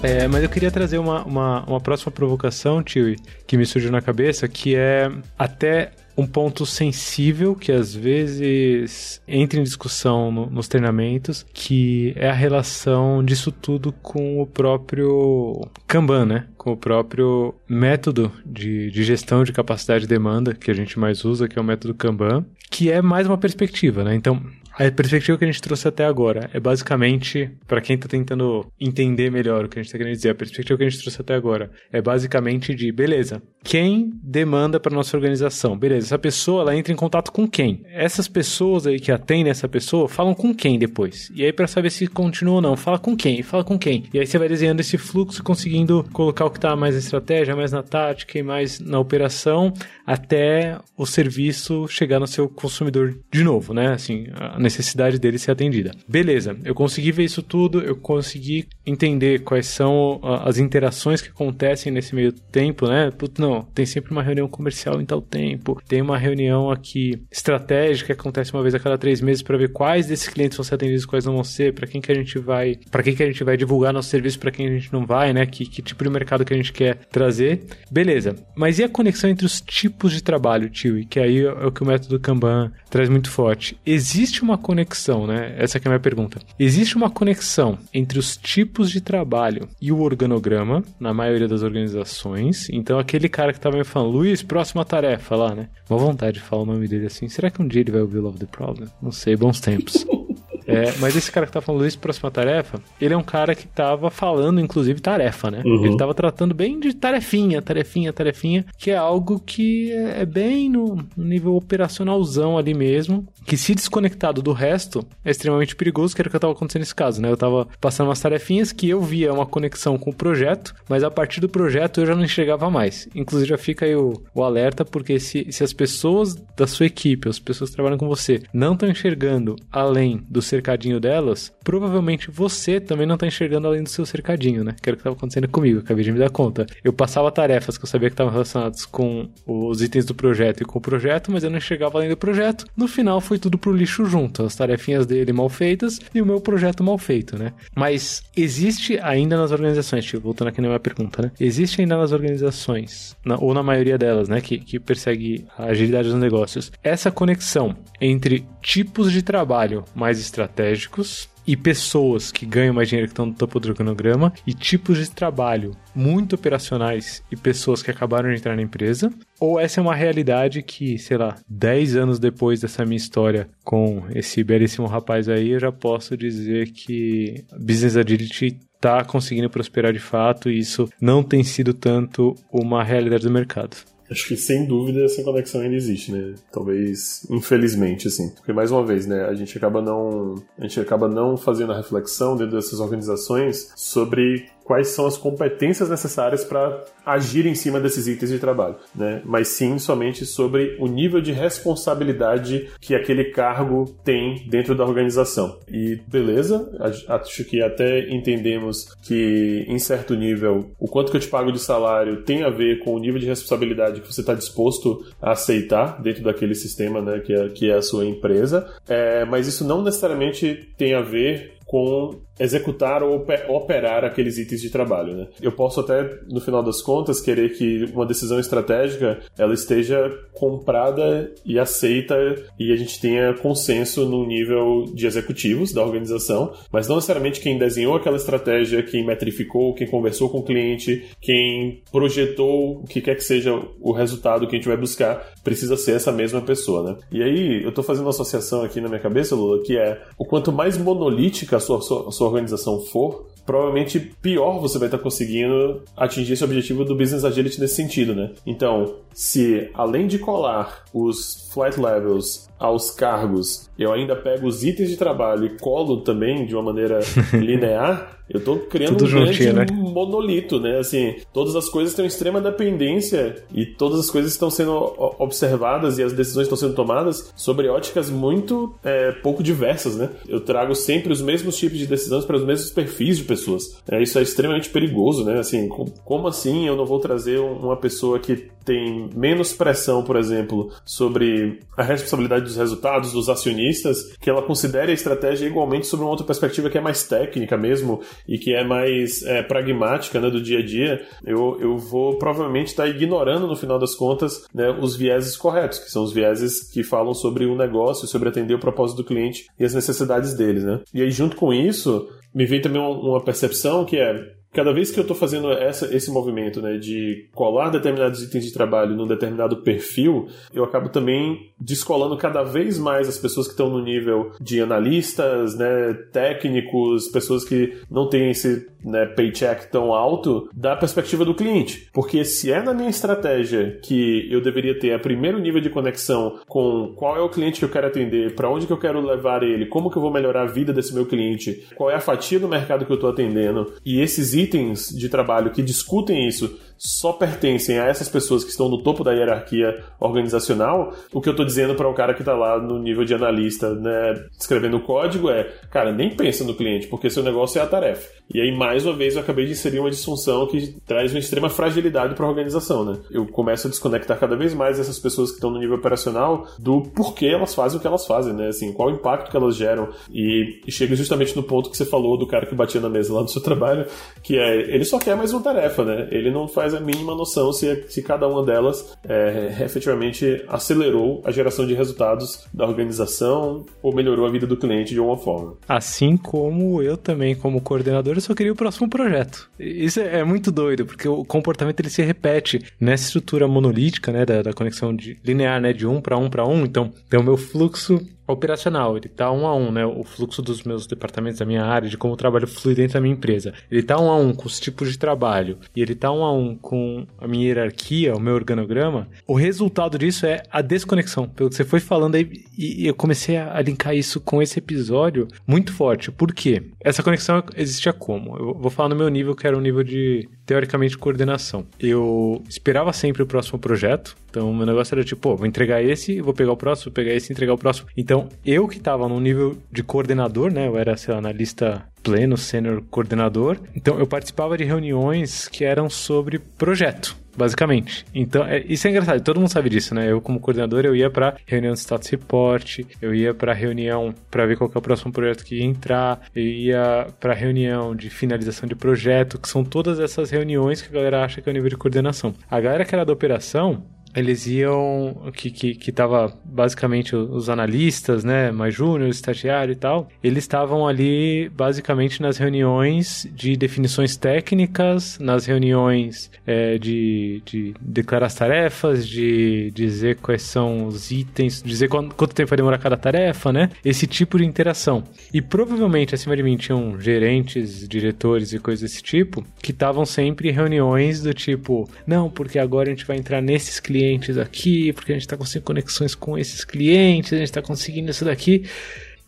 É, mas eu queria trazer uma, uma, uma próxima provocação, Tio, que me surgiu na cabeça, que é até um ponto sensível que às vezes entra em discussão no, nos treinamentos, que é a relação disso tudo com o próprio Kanban, né? Com o próprio método de, de gestão de capacidade de demanda que a gente mais usa, que é o método Kanban, que é mais uma perspectiva, né? Então, a perspectiva que a gente trouxe até agora é basicamente, para quem está tentando entender melhor o que a gente está querendo dizer, a perspectiva que a gente trouxe até agora é basicamente de, beleza, quem demanda para nossa organização? Beleza, essa pessoa ela entra em contato com quem? Essas pessoas aí que atendem essa pessoa falam com quem depois? E aí para saber se continua ou não, fala com quem? Fala com quem? E aí você vai desenhando esse fluxo, conseguindo colocar o que está mais na estratégia, mais na tática e mais na operação, até o serviço chegar no seu consumidor de novo, né? Assim, necessidade dele ser atendida. Beleza, eu consegui ver isso tudo, eu consegui entender quais são as interações que acontecem nesse meio tempo, né? Putz, não, tem sempre uma reunião comercial em tal tempo, tem uma reunião aqui estratégica que acontece uma vez a cada três meses para ver quais desses clientes vão ser atendidos, quais não vão ser, para quem que a gente vai, para quem que a gente vai divulgar nosso serviço, para quem a gente não vai, né? Que, que tipo de mercado que a gente quer trazer. Beleza, mas e a conexão entre os tipos de trabalho, tio? Que aí é o que o método Kanban traz muito forte. Existe uma conexão, né? Essa é a minha pergunta. Existe uma conexão entre os tipos de trabalho e o organograma, na maioria das organizações. Então, aquele cara que tava me falando, Luiz, próxima tarefa lá, né? Uma vontade de falar o nome dele assim. Será que um dia ele vai ouvir Love the Problem? Não sei, bons tempos. É, mas esse cara que tá falando isso, próxima tarefa, ele é um cara que tava falando, inclusive, tarefa, né? Uhum. Ele tava tratando bem de tarefinha, tarefinha, tarefinha, que é algo que é bem no nível operacionalzão ali mesmo, que se desconectado do resto é extremamente perigoso, que era o que eu tava acontecendo nesse caso, né? Eu tava passando umas tarefinhas que eu via uma conexão com o projeto, mas a partir do projeto eu já não enxergava mais. Inclusive já fica aí o, o alerta, porque se, se as pessoas da sua equipe, as pessoas que trabalham com você, não estão enxergando além do cercadinho delas, provavelmente você também não tá enxergando além do seu cercadinho, né? Que era o que tava acontecendo comigo, acabei de me dar conta. Eu passava tarefas que eu sabia que estavam relacionadas com os itens do projeto e com o projeto, mas eu não enxergava além do projeto. No final foi tudo pro lixo junto, as tarefinhas dele mal feitas e o meu projeto mal feito, né? Mas existe ainda nas organizações, tipo, voltando aqui na minha pergunta, né? Existe ainda nas organizações, na, ou na maioria delas, né, que, que persegue a agilidade dos negócios, essa conexão entre tipos de trabalho mais estratégicos e pessoas que ganham mais dinheiro que estão no topo do cronograma e tipos de trabalho muito operacionais e pessoas que acabaram de entrar na empresa? Ou essa é uma realidade que, sei lá, 10 anos depois dessa minha história com esse belíssimo rapaz aí, eu já posso dizer que Business Agility está conseguindo prosperar de fato e isso não tem sido tanto uma realidade do mercado. Acho que sem dúvida essa conexão ainda existe, né? Talvez, infelizmente, assim. Porque mais uma vez, né, a gente acaba não, a gente acaba não fazendo a reflexão dentro dessas organizações sobre quais são as competências necessárias para agir em cima desses itens de trabalho, né? Mas sim somente sobre o nível de responsabilidade que aquele cargo tem dentro da organização. E beleza, acho que até entendemos que em certo nível o quanto que eu te pago de salário tem a ver com o nível de responsabilidade que você está disposto a aceitar dentro daquele sistema, né? Que é, que é a sua empresa. É, mas isso não necessariamente tem a ver com executar ou operar aqueles itens de trabalho. Né? Eu posso até, no final das contas, querer que uma decisão estratégica ela esteja comprada e aceita e a gente tenha consenso no nível de executivos da organização, mas não necessariamente quem desenhou aquela estratégia, quem metrificou, quem conversou com o cliente, quem projetou o que quer que seja o resultado que a gente vai buscar, precisa ser essa mesma pessoa. Né? E aí, eu estou fazendo uma associação aqui na minha cabeça, Lula, que é o quanto mais monolítica a sua, sua, sua organização for, provavelmente pior você vai estar conseguindo atingir esse objetivo do business agility nesse sentido, né? Então, se além de colar os flight levels aos cargos, eu ainda pego os itens de trabalho e colo também de uma maneira linear, eu estou criando Tudo um grande né? monolito, né? Assim, todas as coisas têm extrema dependência e todas as coisas estão sendo observadas e as decisões estão sendo tomadas sobre óticas muito é, pouco diversas, né? Eu trago sempre os mesmos tipos de decisões para os mesmos perfis de pessoas. É, isso é extremamente perigoso, né? Assim, como assim eu não vou trazer uma pessoa que tem menos pressão, por exemplo, sobre a responsabilidade dos resultados dos acionistas, que ela considere a estratégia igualmente sobre uma outra perspectiva que é mais técnica mesmo e que é mais é, pragmática né, do dia a dia, eu, eu vou provavelmente estar ignorando, no final das contas, né, os vieses corretos, que são os vieses que falam sobre o negócio, sobre atender o propósito do cliente e as necessidades deles. Né? E aí, junto com isso, me vem também uma percepção que é cada vez que eu estou fazendo essa, esse movimento né, de colar determinados itens de trabalho num determinado perfil, eu acabo também descolando cada vez mais as pessoas que estão no nível de analistas, né, técnicos, pessoas que não têm esse né, paycheck tão alto da perspectiva do cliente. Porque se é na minha estratégia que eu deveria ter a primeiro nível de conexão com qual é o cliente que eu quero atender, para onde que eu quero levar ele, como que eu vou melhorar a vida desse meu cliente, qual é a fatia do mercado que eu estou atendendo, e esses itens de trabalho que discutem isso só pertencem a essas pessoas que estão no topo da hierarquia organizacional, o que eu estou dizendo para um cara que está lá no nível de analista, né, escrevendo código é, cara, nem pensa no cliente, porque seu negócio é a tarefa. E aí, mais uma vez, eu acabei de inserir uma disfunção que traz uma extrema fragilidade para a organização, né? Eu começo a desconectar cada vez mais essas pessoas que estão no nível operacional do porquê elas fazem o que elas fazem, né? Assim, qual o impacto que elas geram. E, chega justamente no ponto que você falou do cara que batia na mesa lá do seu trabalho, que é, ele só quer mais uma tarefa, né? Ele não faz a mínima noção se, se cada uma delas é, efetivamente acelerou a geração de resultados da organização ou melhorou a vida do cliente de alguma forma. Assim como eu também, como coordenador, eu só queria o próximo projeto. Isso é, é muito doido, porque o comportamento ele se repete nessa estrutura monolítica, né, da, da conexão de, linear, né, de um para um para um. Então, tem o meu fluxo operacional, ele tá um a um, né? O fluxo dos meus departamentos, da minha área, de como o trabalho flui dentro da minha empresa. Ele tá um a um com os tipos de trabalho e ele tá um a um com a minha hierarquia, o meu organograma. O resultado disso é a desconexão. Pelo que você foi falando aí, e eu comecei a linkar isso com esse episódio muito forte. Por quê? Essa conexão existia como? Eu vou falar no meu nível, que era o nível de teoricamente coordenação. Eu esperava sempre o próximo projeto, então meu negócio era tipo, pô, vou entregar esse, vou pegar o próximo, vou pegar esse entregar o próximo. Então eu que estava no nível de coordenador, né, eu era, sei lá, analista pleno, sênior coordenador, então eu participava de reuniões que eram sobre projeto basicamente. Então, é, isso é engraçado, todo mundo sabe disso, né? Eu, como coordenador, eu ia para reunião de status report, eu ia para reunião para ver qual é o próximo projeto que ia entrar, eu ia para reunião de finalização de projeto, que são todas essas reuniões que a galera acha que é o nível de coordenação. A galera que era da operação, eles iam que que que tava basicamente os analistas, né, mais júnior, estagiário e tal, eles estavam ali basicamente nas reuniões de definições técnicas, nas reuniões é, de, de declarar as tarefas, de dizer quais são os itens, dizer quanto, quanto tempo vai demorar cada tarefa, né, esse tipo de interação. E provavelmente acima de mim tinham gerentes, diretores e coisas desse tipo que estavam sempre em reuniões do tipo, não, porque agora a gente vai entrar nesses clientes clientes aqui, porque a gente está conseguindo conexões com esses clientes, a gente está conseguindo isso daqui.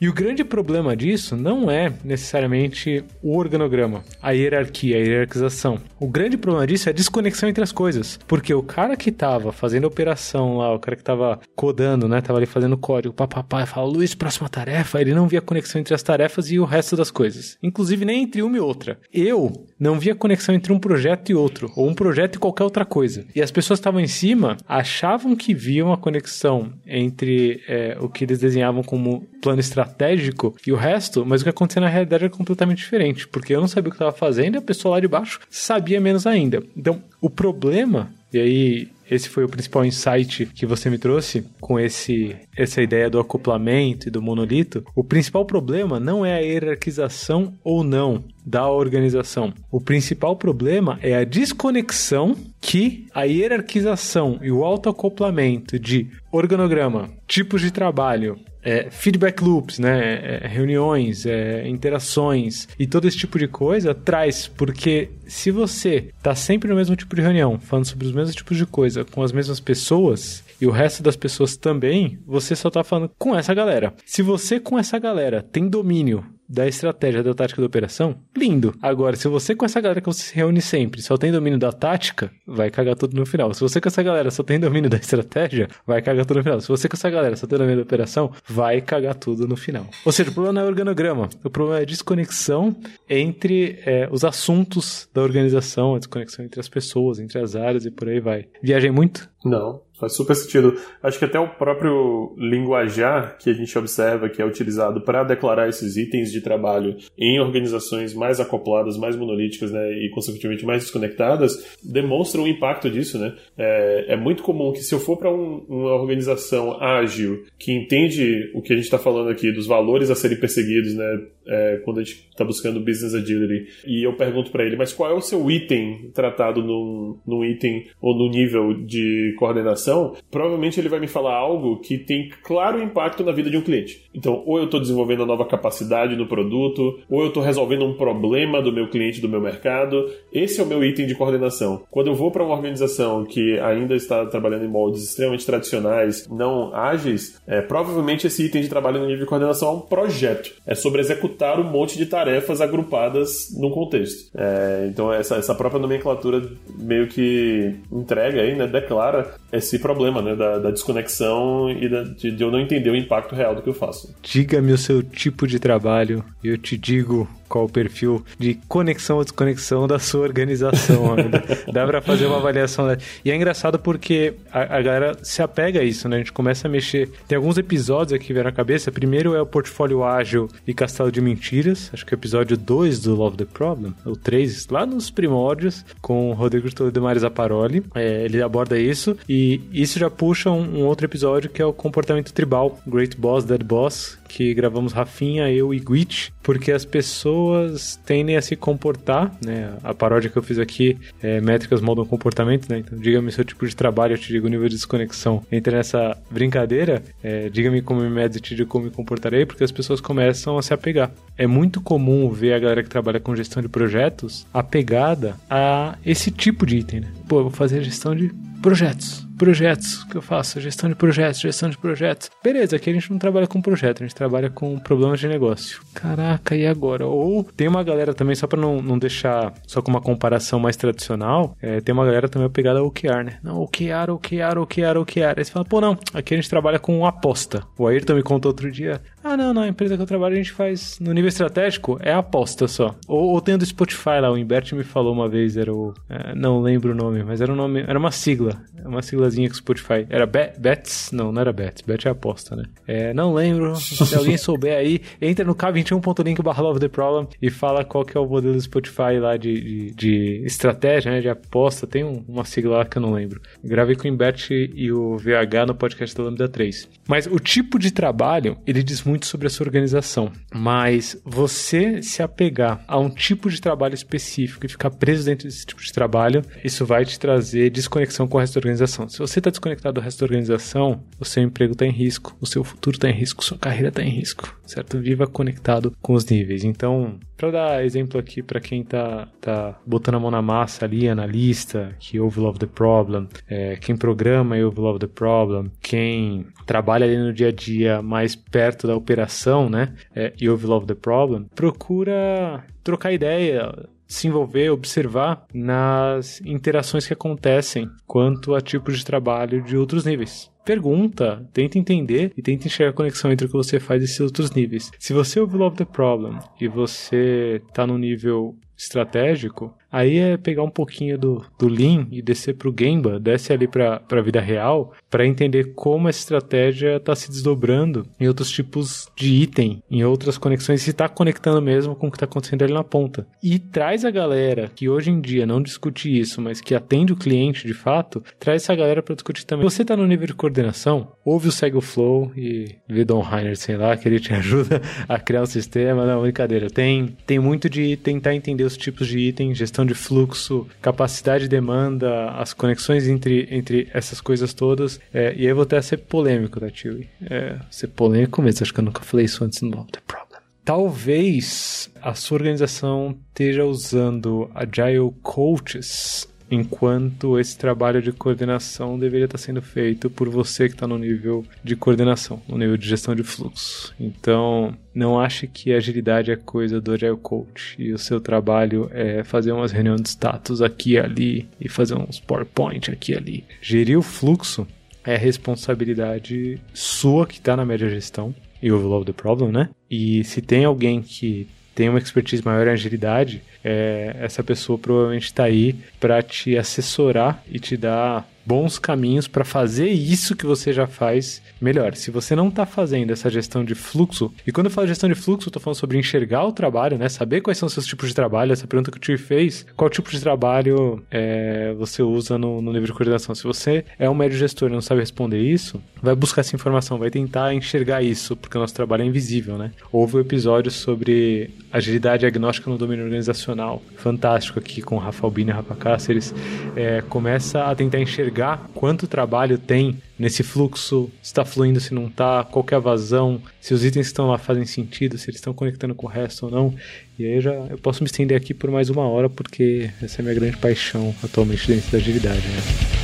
E o grande problema disso não é necessariamente o organograma, a hierarquia, a hierarquização. O grande problema disso é a desconexão entre as coisas. Porque o cara que tava fazendo a operação lá, o cara que tava codando, né, tava ali fazendo código, papapá, fala, Luiz, próxima tarefa, ele não via conexão entre as tarefas e o resto das coisas. Inclusive nem entre uma e outra. Eu não via conexão entre um projeto e outro, ou um projeto e qualquer outra coisa. E as pessoas estavam em cima achavam que via uma conexão entre é, o que eles desenhavam como plano estratégico e o resto, mas o que acontecia na realidade era completamente diferente, porque eu não sabia o que estava fazendo e a pessoa lá de baixo sabia menos ainda. Então, o problema, e aí esse foi o principal insight que você me trouxe com esse essa ideia do acoplamento e do monolito. O principal problema não é a hierarquização ou não da organização. O principal problema é a desconexão que a hierarquização e o autoacoplamento de organograma, tipos de trabalho, é, feedback loops, né? É, reuniões, é, interações e todo esse tipo de coisa traz, porque se você tá sempre no mesmo tipo de reunião, falando sobre os mesmos tipos de coisa, com as mesmas pessoas, e o resto das pessoas também, você só tá falando com essa galera. Se você com essa galera tem domínio da estratégia da tática da operação, lindo. Agora, se você com essa galera que você se reúne sempre só tem domínio da tática, vai cagar tudo no final. Se você com essa galera só tem domínio da estratégia, vai cagar tudo no final. Se você com essa galera só tem domínio da operação, vai cagar tudo no final. Ou seja, o problema não é o organograma, o problema é a desconexão entre é, os assuntos da organização, a desconexão entre as pessoas, entre as áreas e por aí vai. Viajei muito? Não. Faz super sentido. Acho que até o próprio linguajar que a gente observa que é utilizado para declarar esses itens de trabalho em organizações mais acopladas, mais monolíticas, né, e consequentemente mais desconectadas, demonstra o impacto disso, né? É, é muito comum que se eu for para um, uma organização ágil que entende o que a gente está falando aqui dos valores a serem perseguidos, né, é, quando a gente está buscando business agility, e eu pergunto para ele, mas qual é o seu item tratado num, num item ou no nível de coordenação provavelmente ele vai me falar algo que tem claro impacto na vida de um cliente. Então, ou eu estou desenvolvendo uma nova capacidade no produto, ou eu estou resolvendo um problema do meu cliente, do meu mercado. Esse é o meu item de coordenação. Quando eu vou para uma organização que ainda está trabalhando em moldes extremamente tradicionais, não ágeis, é, provavelmente esse item de trabalho no nível de coordenação é um projeto. É sobre executar um monte de tarefas agrupadas num contexto. É, então, essa, essa própria nomenclatura meio que entrega aí, né, declara esse problema, né? Da, da desconexão e da, de, de eu não entender o impacto real do que eu faço. Diga-me o seu tipo de trabalho e eu te digo qual o perfil de conexão ou desconexão da sua organização. Dá para fazer uma avaliação. E é engraçado porque a, a, galera se apega a isso, né? A gente começa a mexer. Tem alguns episódios aqui que vieram na cabeça. Primeiro é o Portfólio Ágil e Castelo de Mentiras. Acho que é o episódio 2 do Love the Problem, ou 3, lá nos primórdios, com o Rodrigo Toledo e Mari Zaparoli. É, ele aborda isso. E isso já puxa um, um outro episódio que é o Comportamento Tribal, Great Boss, Dead Boss, que gravamos Rafinha, eu e Gwitch, porque as pessoas tendem a se comportar, né? A paródia que eu fiz aqui é métricas moldam comportamento, né? Então, diga-me seu tipo de trabalho, eu te digo o nível de desconexão. Entre nessa brincadeira, é, diga-me como me medo, eu te digo como me comportarei, porque as pessoas começam a se apegar. É muito comum ver a galera que trabalha com gestão de projetos apegada a esse tipo de item, né? Pô, vou fazer gestão de projetos projetos que eu faço, gestão de projetos, gestão de projetos. Beleza, aqui a gente não trabalha com projeto, a gente trabalha com problemas de negócio. Caraca, e agora? Ou tem uma galera também, só para não, não deixar só com uma comparação mais tradicional, é, tem uma galera também pegada ao OKR, né? Não, OKR, OKR, OKR, OKR. Aí você fala, pô, não, aqui a gente trabalha com aposta. O Ayrton me contou outro dia, ah, não, não, a empresa que eu trabalho a gente faz no nível estratégico, é aposta só. Ou, ou tem do Spotify lá, o Imbert me falou uma vez, era o. É, não lembro o nome, mas era um nome, era uma sigla, uma siglazinha que o Spotify. Era Bet, Bets? Não, não era Bets, Bet é aposta, né? É, não lembro, se alguém souber aí, entra no k21.link barra Love the Problem e fala qual que é o modelo do Spotify lá de, de, de estratégia, né, de aposta, tem um, uma sigla lá que eu não lembro. Gravei com o Imbert e o VH no podcast da Lambda 3. Mas o tipo de trabalho, ele diz muito muito sobre a sua organização, mas você se apegar a um tipo de trabalho específico e ficar preso dentro desse tipo de trabalho, isso vai te trazer desconexão com o resto da organização. Se você está desconectado do resto da organização, o seu emprego está em risco, o seu futuro está em risco, sua carreira está em risco, certo? Viva conectado com os níveis. Então, para dar exemplo aqui para quem tá, tá botando a mão na massa ali, analista, que ouve Love the Problem, é, quem programa e ouve Love the Problem, quem trabalha ali no dia a dia mais perto da operação, né, é, e ouve Love the Problem, procura trocar ideia, se envolver, observar nas interações que acontecem quanto a tipos de trabalho de outros níveis. Pergunta, tenta entender e tenta enxergar a conexão entre o que você faz e esses outros níveis. Se você ouve Love the Problem e você está no nível estratégico, aí é pegar um pouquinho do, do Lean e descer para o Gemba, desce ali para a vida real, para entender como essa estratégia está se desdobrando em outros tipos de item, em outras conexões, se está conectando mesmo com o que está acontecendo ali na ponta. E traz a galera que hoje em dia não discute isso, mas que atende o cliente de fato, traz essa galera para discutir também. Você está no nível de coordenação, ouve o Segue o Flow e vê Don Reiner, sei lá, que ele te ajuda a criar um sistema. Não, brincadeira. Tem, tem muito de tentar entender os tipos de item, gestão de fluxo, capacidade de demanda, as conexões entre, entre essas coisas todas. É, e aí eu vou até ser polêmico, tá, tio? É, ser polêmico mesmo, acho que eu nunca falei isso antes no The Problem. Talvez a sua organização esteja usando Agile Coaches enquanto esse trabalho de coordenação deveria estar sendo feito por você que está no nível de coordenação, no nível de gestão de fluxo. Então, não ache que agilidade é coisa do Agile Coach e o seu trabalho é fazer umas reuniões de status aqui e ali e fazer uns PowerPoint aqui e ali. Gerir o fluxo é responsabilidade sua que está na média gestão e overload the problem, né? E se tem alguém que tem uma expertise maior em agilidade, é, essa pessoa provavelmente está aí para te assessorar e te dar bons caminhos para fazer isso que você já faz melhor. Se você não está fazendo essa gestão de fluxo, e quando eu falo gestão de fluxo, eu estou falando sobre enxergar o trabalho, né? Saber quais são os seus tipos de trabalho, essa pergunta que o Tio fez, qual tipo de trabalho é, você usa no, no nível de coordenação. Se você é um médio gestor e não sabe responder isso, vai buscar essa informação, vai tentar enxergar isso, porque o nosso trabalho é invisível, né? Houve um episódio sobre agilidade agnóstica no domínio organizacional, fantástico aqui com o Rafa Albini e Rafa Cáceres, é, começa a tentar enxergar quanto trabalho tem nesse fluxo, se está fluindo, se não está, qual é a vazão, se os itens que estão lá fazem sentido, se eles estão conectando com o resto ou não. E aí já eu posso me estender aqui por mais uma hora, porque essa é a minha grande paixão atualmente dentro da agilidade. Né?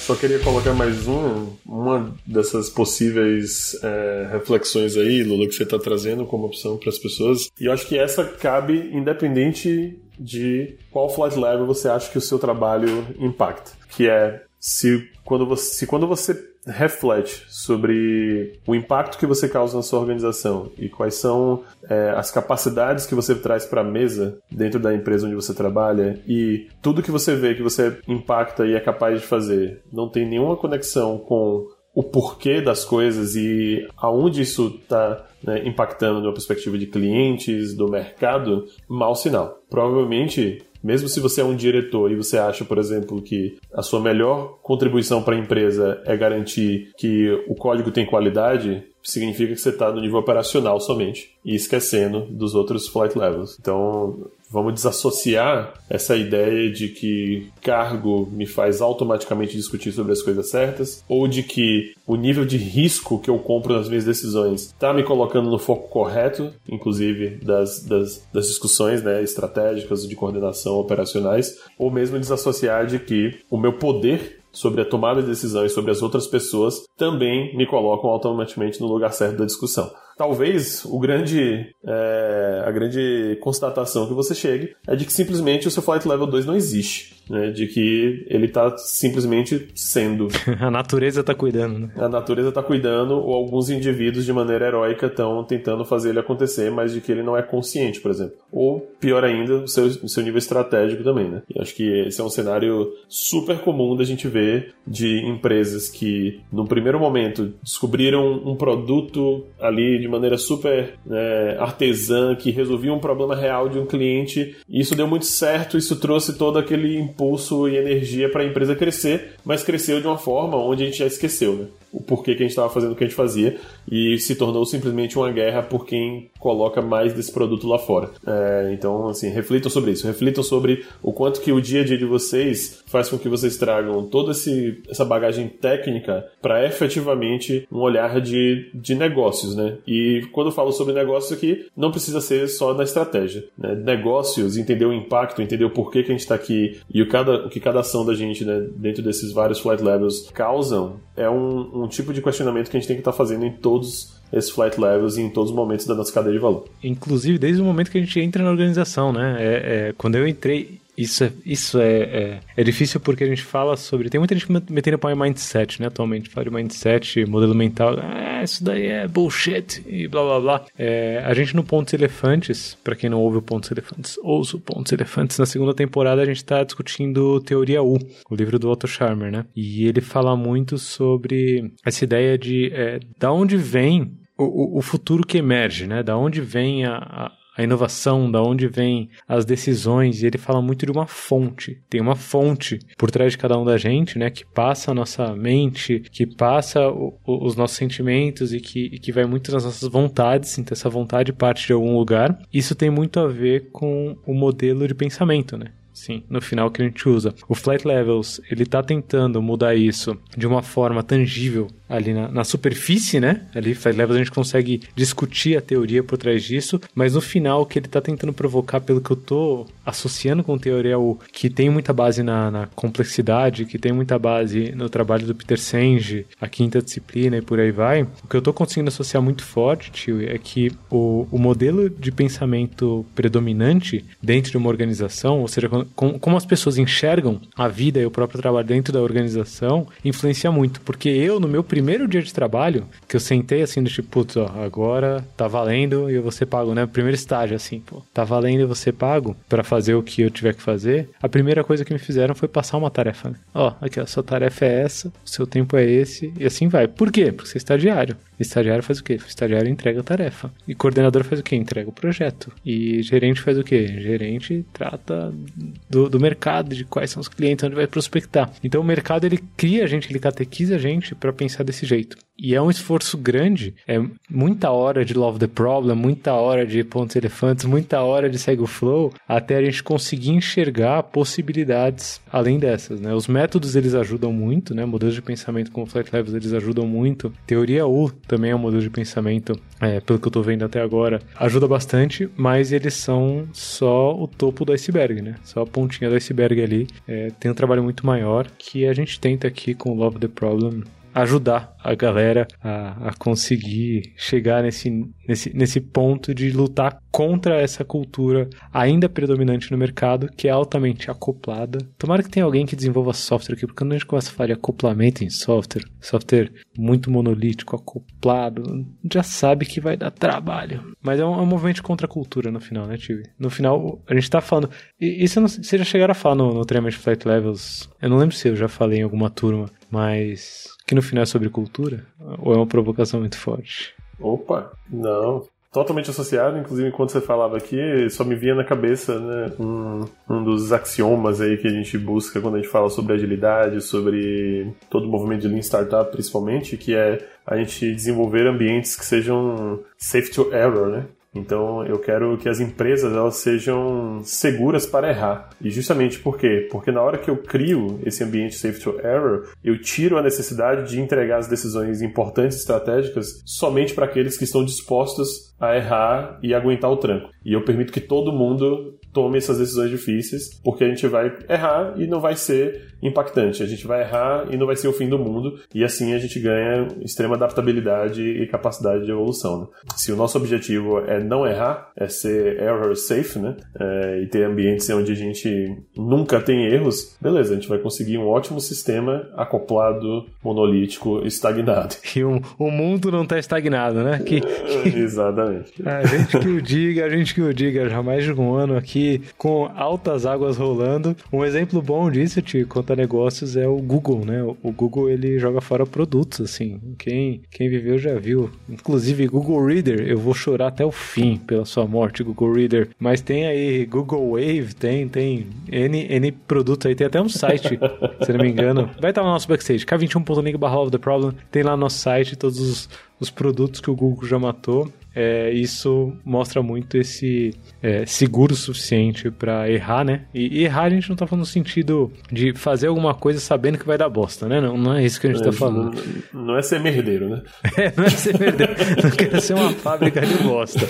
Só queria colocar mais um, uma dessas possíveis é, reflexões aí, Lula, que você está trazendo como opção para as pessoas. E eu acho que essa cabe independente de qual flight level você acha que o seu trabalho impacta. Que é se quando você, se quando você reflete sobre o impacto que você causa na sua organização e quais são é, as capacidades que você traz para a mesa dentro da empresa onde você trabalha e tudo que você vê que você impacta e é capaz de fazer não tem nenhuma conexão com o porquê das coisas e aonde isso está né, impactando na perspectiva de clientes, do mercado, mau sinal. Provavelmente mesmo se você é um diretor e você acha, por exemplo, que a sua melhor contribuição para a empresa é garantir que o código tem qualidade, significa que você está no nível operacional somente e esquecendo dos outros flight levels. Então, vamos desassociar essa ideia de que cargo me faz automaticamente discutir sobre as coisas certas ou de que o nível de risco que eu compro nas minhas decisões está me colocando no foco correto, inclusive das, das, das discussões né, estratégicas de coordenação operacionais, ou mesmo desassociar de que o meu poder sobre a tomada de decisões sobre as outras pessoas também me colocam automaticamente no lugar certo da discussão. Talvez o grande, é, a grande constatação que você chegue é de que simplesmente o seu Flight Level 2 não existe né, de que ele está simplesmente sendo. a natureza está cuidando, né? A natureza está cuidando, ou alguns indivíduos de maneira heróica estão tentando fazer ele acontecer, mas de que ele não é consciente, por exemplo. Ou, pior ainda, o seu, o seu nível estratégico também, né? E acho que esse é um cenário super comum da gente ver de empresas que, no primeiro momento, descobriram um produto ali de maneira super né, artesã, que resolvia um problema real de um cliente, e isso deu muito certo, isso trouxe todo aquele impulso e energia para a empresa crescer, mas cresceu de uma forma onde a gente já esqueceu, né? o porquê que a gente estava fazendo o que a gente fazia e se tornou simplesmente uma guerra por quem coloca mais desse produto lá fora. É, então, assim, reflitam sobre isso, reflitam sobre o quanto que o dia a dia de vocês faz com que vocês tragam toda esse, essa bagagem técnica para efetivamente um olhar de, de negócios, né? E quando eu falo sobre negócios aqui, não precisa ser só na estratégia. Né? Negócios, entender o impacto, entender o porquê que a gente está aqui e o, cada, o que cada ação da gente né, dentro desses vários flight levels causam, é um, um tipo de questionamento que a gente tem que estar tá fazendo em todos esses flight levels em todos os momentos da nossa cadeia de valor. Inclusive desde o momento que a gente entra na organização, né? É, é, quando eu entrei, isso é, isso é, é, é, difícil porque a gente fala sobre. Tem muita gente metendo pau em mindset, né? Atualmente, fala de mindset, modelo mental. Ah, isso daí é bullshit e blá blá blá. É, a gente no Pontos Elefantes, para quem não ouve o Pontos Elefantes, ouça o Pontos Elefantes. Na segunda temporada a gente tá discutindo Teoria U, o livro do Otto Scharmer, né? E ele fala muito sobre essa ideia de é, da onde vem o, o, futuro que emerge, né? Da onde vem a, a, a inovação, da onde vem as decisões, e ele fala muito de uma fonte. Tem uma fonte por trás de cada um da gente, né, que passa a nossa mente, que passa o, o, os nossos sentimentos e que, e que vai muito nas nossas vontades, então essa vontade parte de algum lugar. Isso tem muito a ver com o modelo de pensamento, né? Sim, no final que a gente usa. O Flight Levels, ele tá tentando mudar isso de uma forma tangível ali na, na, superfície, né? Ali, Flight Levels, a gente consegue discutir a teoria por trás disso, mas no final, o que ele está tentando provocar, pelo que eu estou associando com teoria, é o que tem muita base na, na, complexidade, que tem muita base no trabalho do Peter Senge, a quinta disciplina e por aí vai. O que eu estou conseguindo associar muito forte, tio, é que o, o modelo de pensamento predominante dentro de uma organização, ou seja, com, como as pessoas enxergam a vida e o próprio trabalho dentro da organização, influencia muito, porque eu, no meu primeiro dia de trabalho, que eu sentei assim, do tipo, putz, ó, agora tá valendo e eu vou ser pago, né? Primeiro estágio, assim, pô, tá valendo e ser pago para fazer o que eu tiver que fazer. A primeira coisa que me fizeram foi passar uma tarefa, né? Ó, aqui, a sua tarefa é essa, o seu tempo é esse, e assim vai. Por quê? Porque você é estagiário. Estagiário faz o quê? Estagiário entrega a tarefa. E coordenador faz o quê? Entrega o projeto. E gerente faz o quê? Gerente trata do, do mercado, de quais são os clientes, onde vai prospectar. Então o mercado ele cria a gente, ele catequiza a gente para pensar desse jeito. E é um esforço grande, é muita hora de Love the Problem, muita hora de Pontos Elefantes, muita hora de Segue o Flow, até a gente conseguir enxergar possibilidades além dessas, né? Os métodos eles ajudam muito, né? Modelos de pensamento como Flat Levels eles ajudam muito. Teoria U também é um modelo de pensamento, é, pelo que eu tô vendo até agora, ajuda bastante, mas eles são só o topo do iceberg, né? Só a pontinha do iceberg ali. É, tem um trabalho muito maior que a gente tenta aqui com Love the Problem ajudar a galera a, a conseguir chegar nesse, nesse, nesse ponto de lutar contra essa cultura ainda predominante no mercado, que é altamente acoplada. Tomara que tenha alguém que desenvolva software aqui, porque quando a gente começa a falar de acoplamento em software, software muito monolítico, acoplado, já sabe que vai dar trabalho. Mas é um, é um movimento contra a cultura no final, né, Tive? No final, a gente tá falando. E isso vocês já chegaram a falar no, no treinamento de Flight Levels. Eu não lembro se eu já falei em alguma turma, mas que no final é sobre cultura? Ou é uma provocação muito forte? Opa, não. Totalmente associado, inclusive enquanto você falava aqui, só me vinha na cabeça né, um, um dos axiomas aí que a gente busca quando a gente fala sobre agilidade, sobre todo o movimento de Lean Startup principalmente, que é a gente desenvolver ambientes que sejam safe to error, né? Então eu quero que as empresas elas sejam seguras para errar. E justamente por quê? Porque na hora que eu crio esse ambiente safe to error, eu tiro a necessidade de entregar as decisões importantes estratégicas somente para aqueles que estão dispostos a errar e aguentar o tranco. E eu permito que todo mundo tome essas decisões difíceis, porque a gente vai errar e não vai ser impactante. A gente vai errar e não vai ser o fim do mundo, e assim a gente ganha extrema adaptabilidade e capacidade de evolução. Né? Se o nosso objetivo é não errar, é ser error safe, né? É, e ter ambientes onde a gente nunca tem erros, beleza, a gente vai conseguir um ótimo sistema acoplado, monolítico, estagnado. E o, o mundo não está estagnado, né? Que, Exatamente. A gente que o diga, a gente que o diga, já mais de um ano aqui com altas águas rolando. Um exemplo bom disso, te conta negócios, é o Google, né? O Google ele joga fora produtos, assim. Quem, quem viveu já viu. Inclusive, Google Reader, eu vou chorar até o fim pela sua morte, Google Reader. Mas tem aí Google Wave, tem, tem N, N produtos aí, tem até um site, se não me engano. Vai estar no nosso backstage, k21.link barra the problem. Tem lá no nosso site todos os, os produtos que o Google já matou é, isso mostra muito esse é, seguro suficiente para errar, né? E, e, errar a gente não tá falando no sentido de fazer alguma coisa sabendo que vai dar bosta, né? Não, não é isso que a gente tá é, tá falando. Não, não, é ser merdeiro, né? É, não é ser merdeiro. não quero ser uma fábrica de bosta.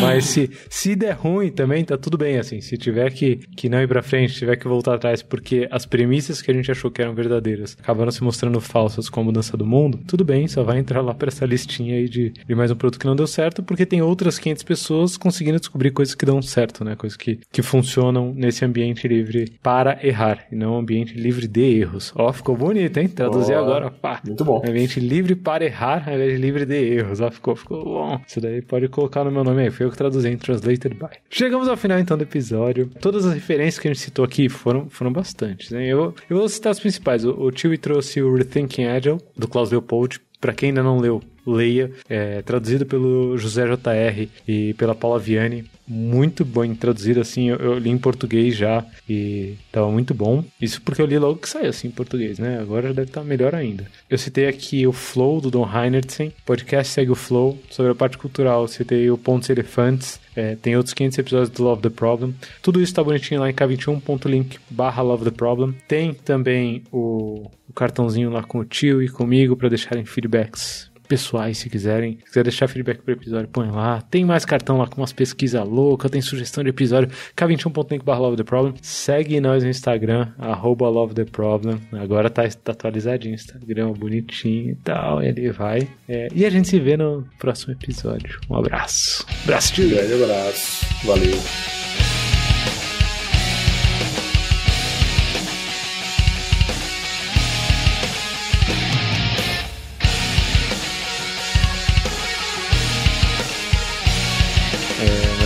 Mas se, se der ruim também, tá tudo bem, assim. Se tiver que, que não ir pra frente, tiver que voltar atrás, porque as premissas que a gente achou que eram verdadeiras acabaram se mostrando falsas com a mudança do mundo, tudo bem, só vai entrar lá pra essa listinha aí de, de mais um produto que não deu certo, porque tem outras 500 pessoas conseguindo descobrir coisas que dão certo, né? Coisas que, que funcionam nesse ambiente livre para errar, e não um ambiente livre de erros. Ó, ficou bonito, hein? Traduzir oh, agora, pá. Muito bom. Ambiente livre para errar, ao invés de livre de erros. Ó, ficou, ficou bom. Isso daí pode colocar no meu nome aí. Foi eu que traduzi em Translated by. Chegamos ao final, então, do episódio. Todas as referências que a gente citou aqui foram, foram bastantes, né? Eu, eu vou citar as principais. O, o Tio trouxe o Rethinking Agile, do Klaus Leopold, para quem ainda não leu, leia. É traduzido pelo José J.R. e pela Paula Vianney. Muito bom traduzido, assim. Eu, eu, li em português já e tava muito bom. Isso porque eu li logo que saiu, assim, em português, né? Agora já deve estar tá melhor ainda. Eu citei aqui o Flow, do Don Heinertsen. Podcast segue o Flow. Sobre a parte cultural, citei o Pontos Elefantes. É, tem outros 500 episódios do Love the Problem. Tudo isso tá bonitinho lá em k21.link barra Love the Problem. Tem também o cartãozinho lá com o tio e comigo para deixarem feedbacks pessoais, se quiserem. Se quiser deixar feedback pro episódio, põe lá. Tem mais cartão lá com umas pesquisas loucas, tem sugestão de episódio, k21.link Love the Problem. Segue nós no Instagram, arroba Love the Problem. Agora tá, tá atualizadinho o Instagram, bonitinho e tal. Ele vai. É, e a gente se vê no próximo episódio. Um abraço. Abraço, tio. Um grande abraço. Valeu.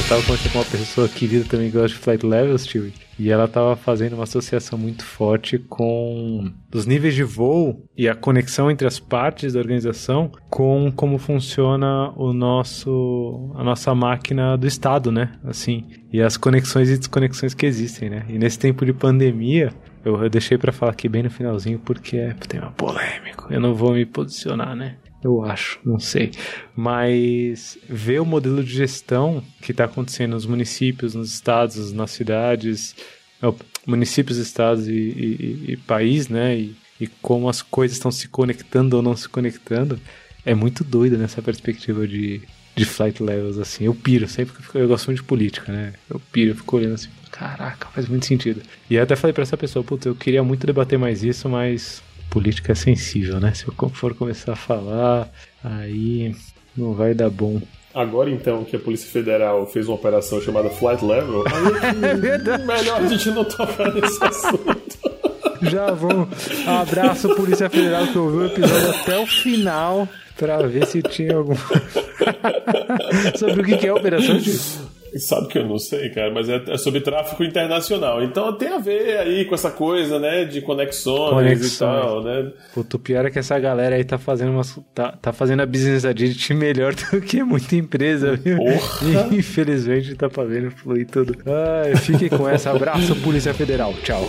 Tava conversando com uma pessoa querida também que gosta de Flight Levels, tio. E ela tava fazendo uma associação muito forte com os níveis de voo e a conexão entre as partes da organização com como funciona o nosso a nossa máquina do estado, né? Assim, e as conexões e desconexões que existem, né? E nesse tempo de pandemia, eu, eu deixei para falar aqui bem no finalzinho porque é tema polêmico. Eu não vou me posicionar, né? Eu acho, não sei. Mas ver o modelo de gestão que está acontecendo nos municípios, nos estados, nas cidades, municípios, estados e, e, e, país, né? E, e como as coisas estão se conectando ou não se conectando, é muito doido nessa perspectiva de, de flight levels, assim. Eu piro, sempre que eu, gosto muito de política, né? Eu piro, eu fico olhando assim, caraca, faz muito sentido. E até falei para essa pessoa, putz, eu queria muito debater mais isso, mas política é sensível, né? Se eu for começar a falar, aí não vai dar bom. Agora então que a Polícia Federal fez uma operação chamada Flight Level, aí é melhor a gente não tocar nesse assunto. Já vamos. Um abraço, Polícia Federal, que ouviu o episódio até o final pra ver se tinha algum. Sobre o que é a operação de. Sabe que eu não sei, cara, mas é, é, sobre tráfico internacional. Então tem a ver aí com essa coisa, né, de conexões, conexões. e tal, né? Puto, o pior é que essa galera aí tá fazendo umas, tá, tá fazendo a business agility melhor do que muita empresa, viu? Porra. E, infelizmente tá fazendo fluir tudo. Ai, fique com essa. Abraço, Polícia Federal. Tchau.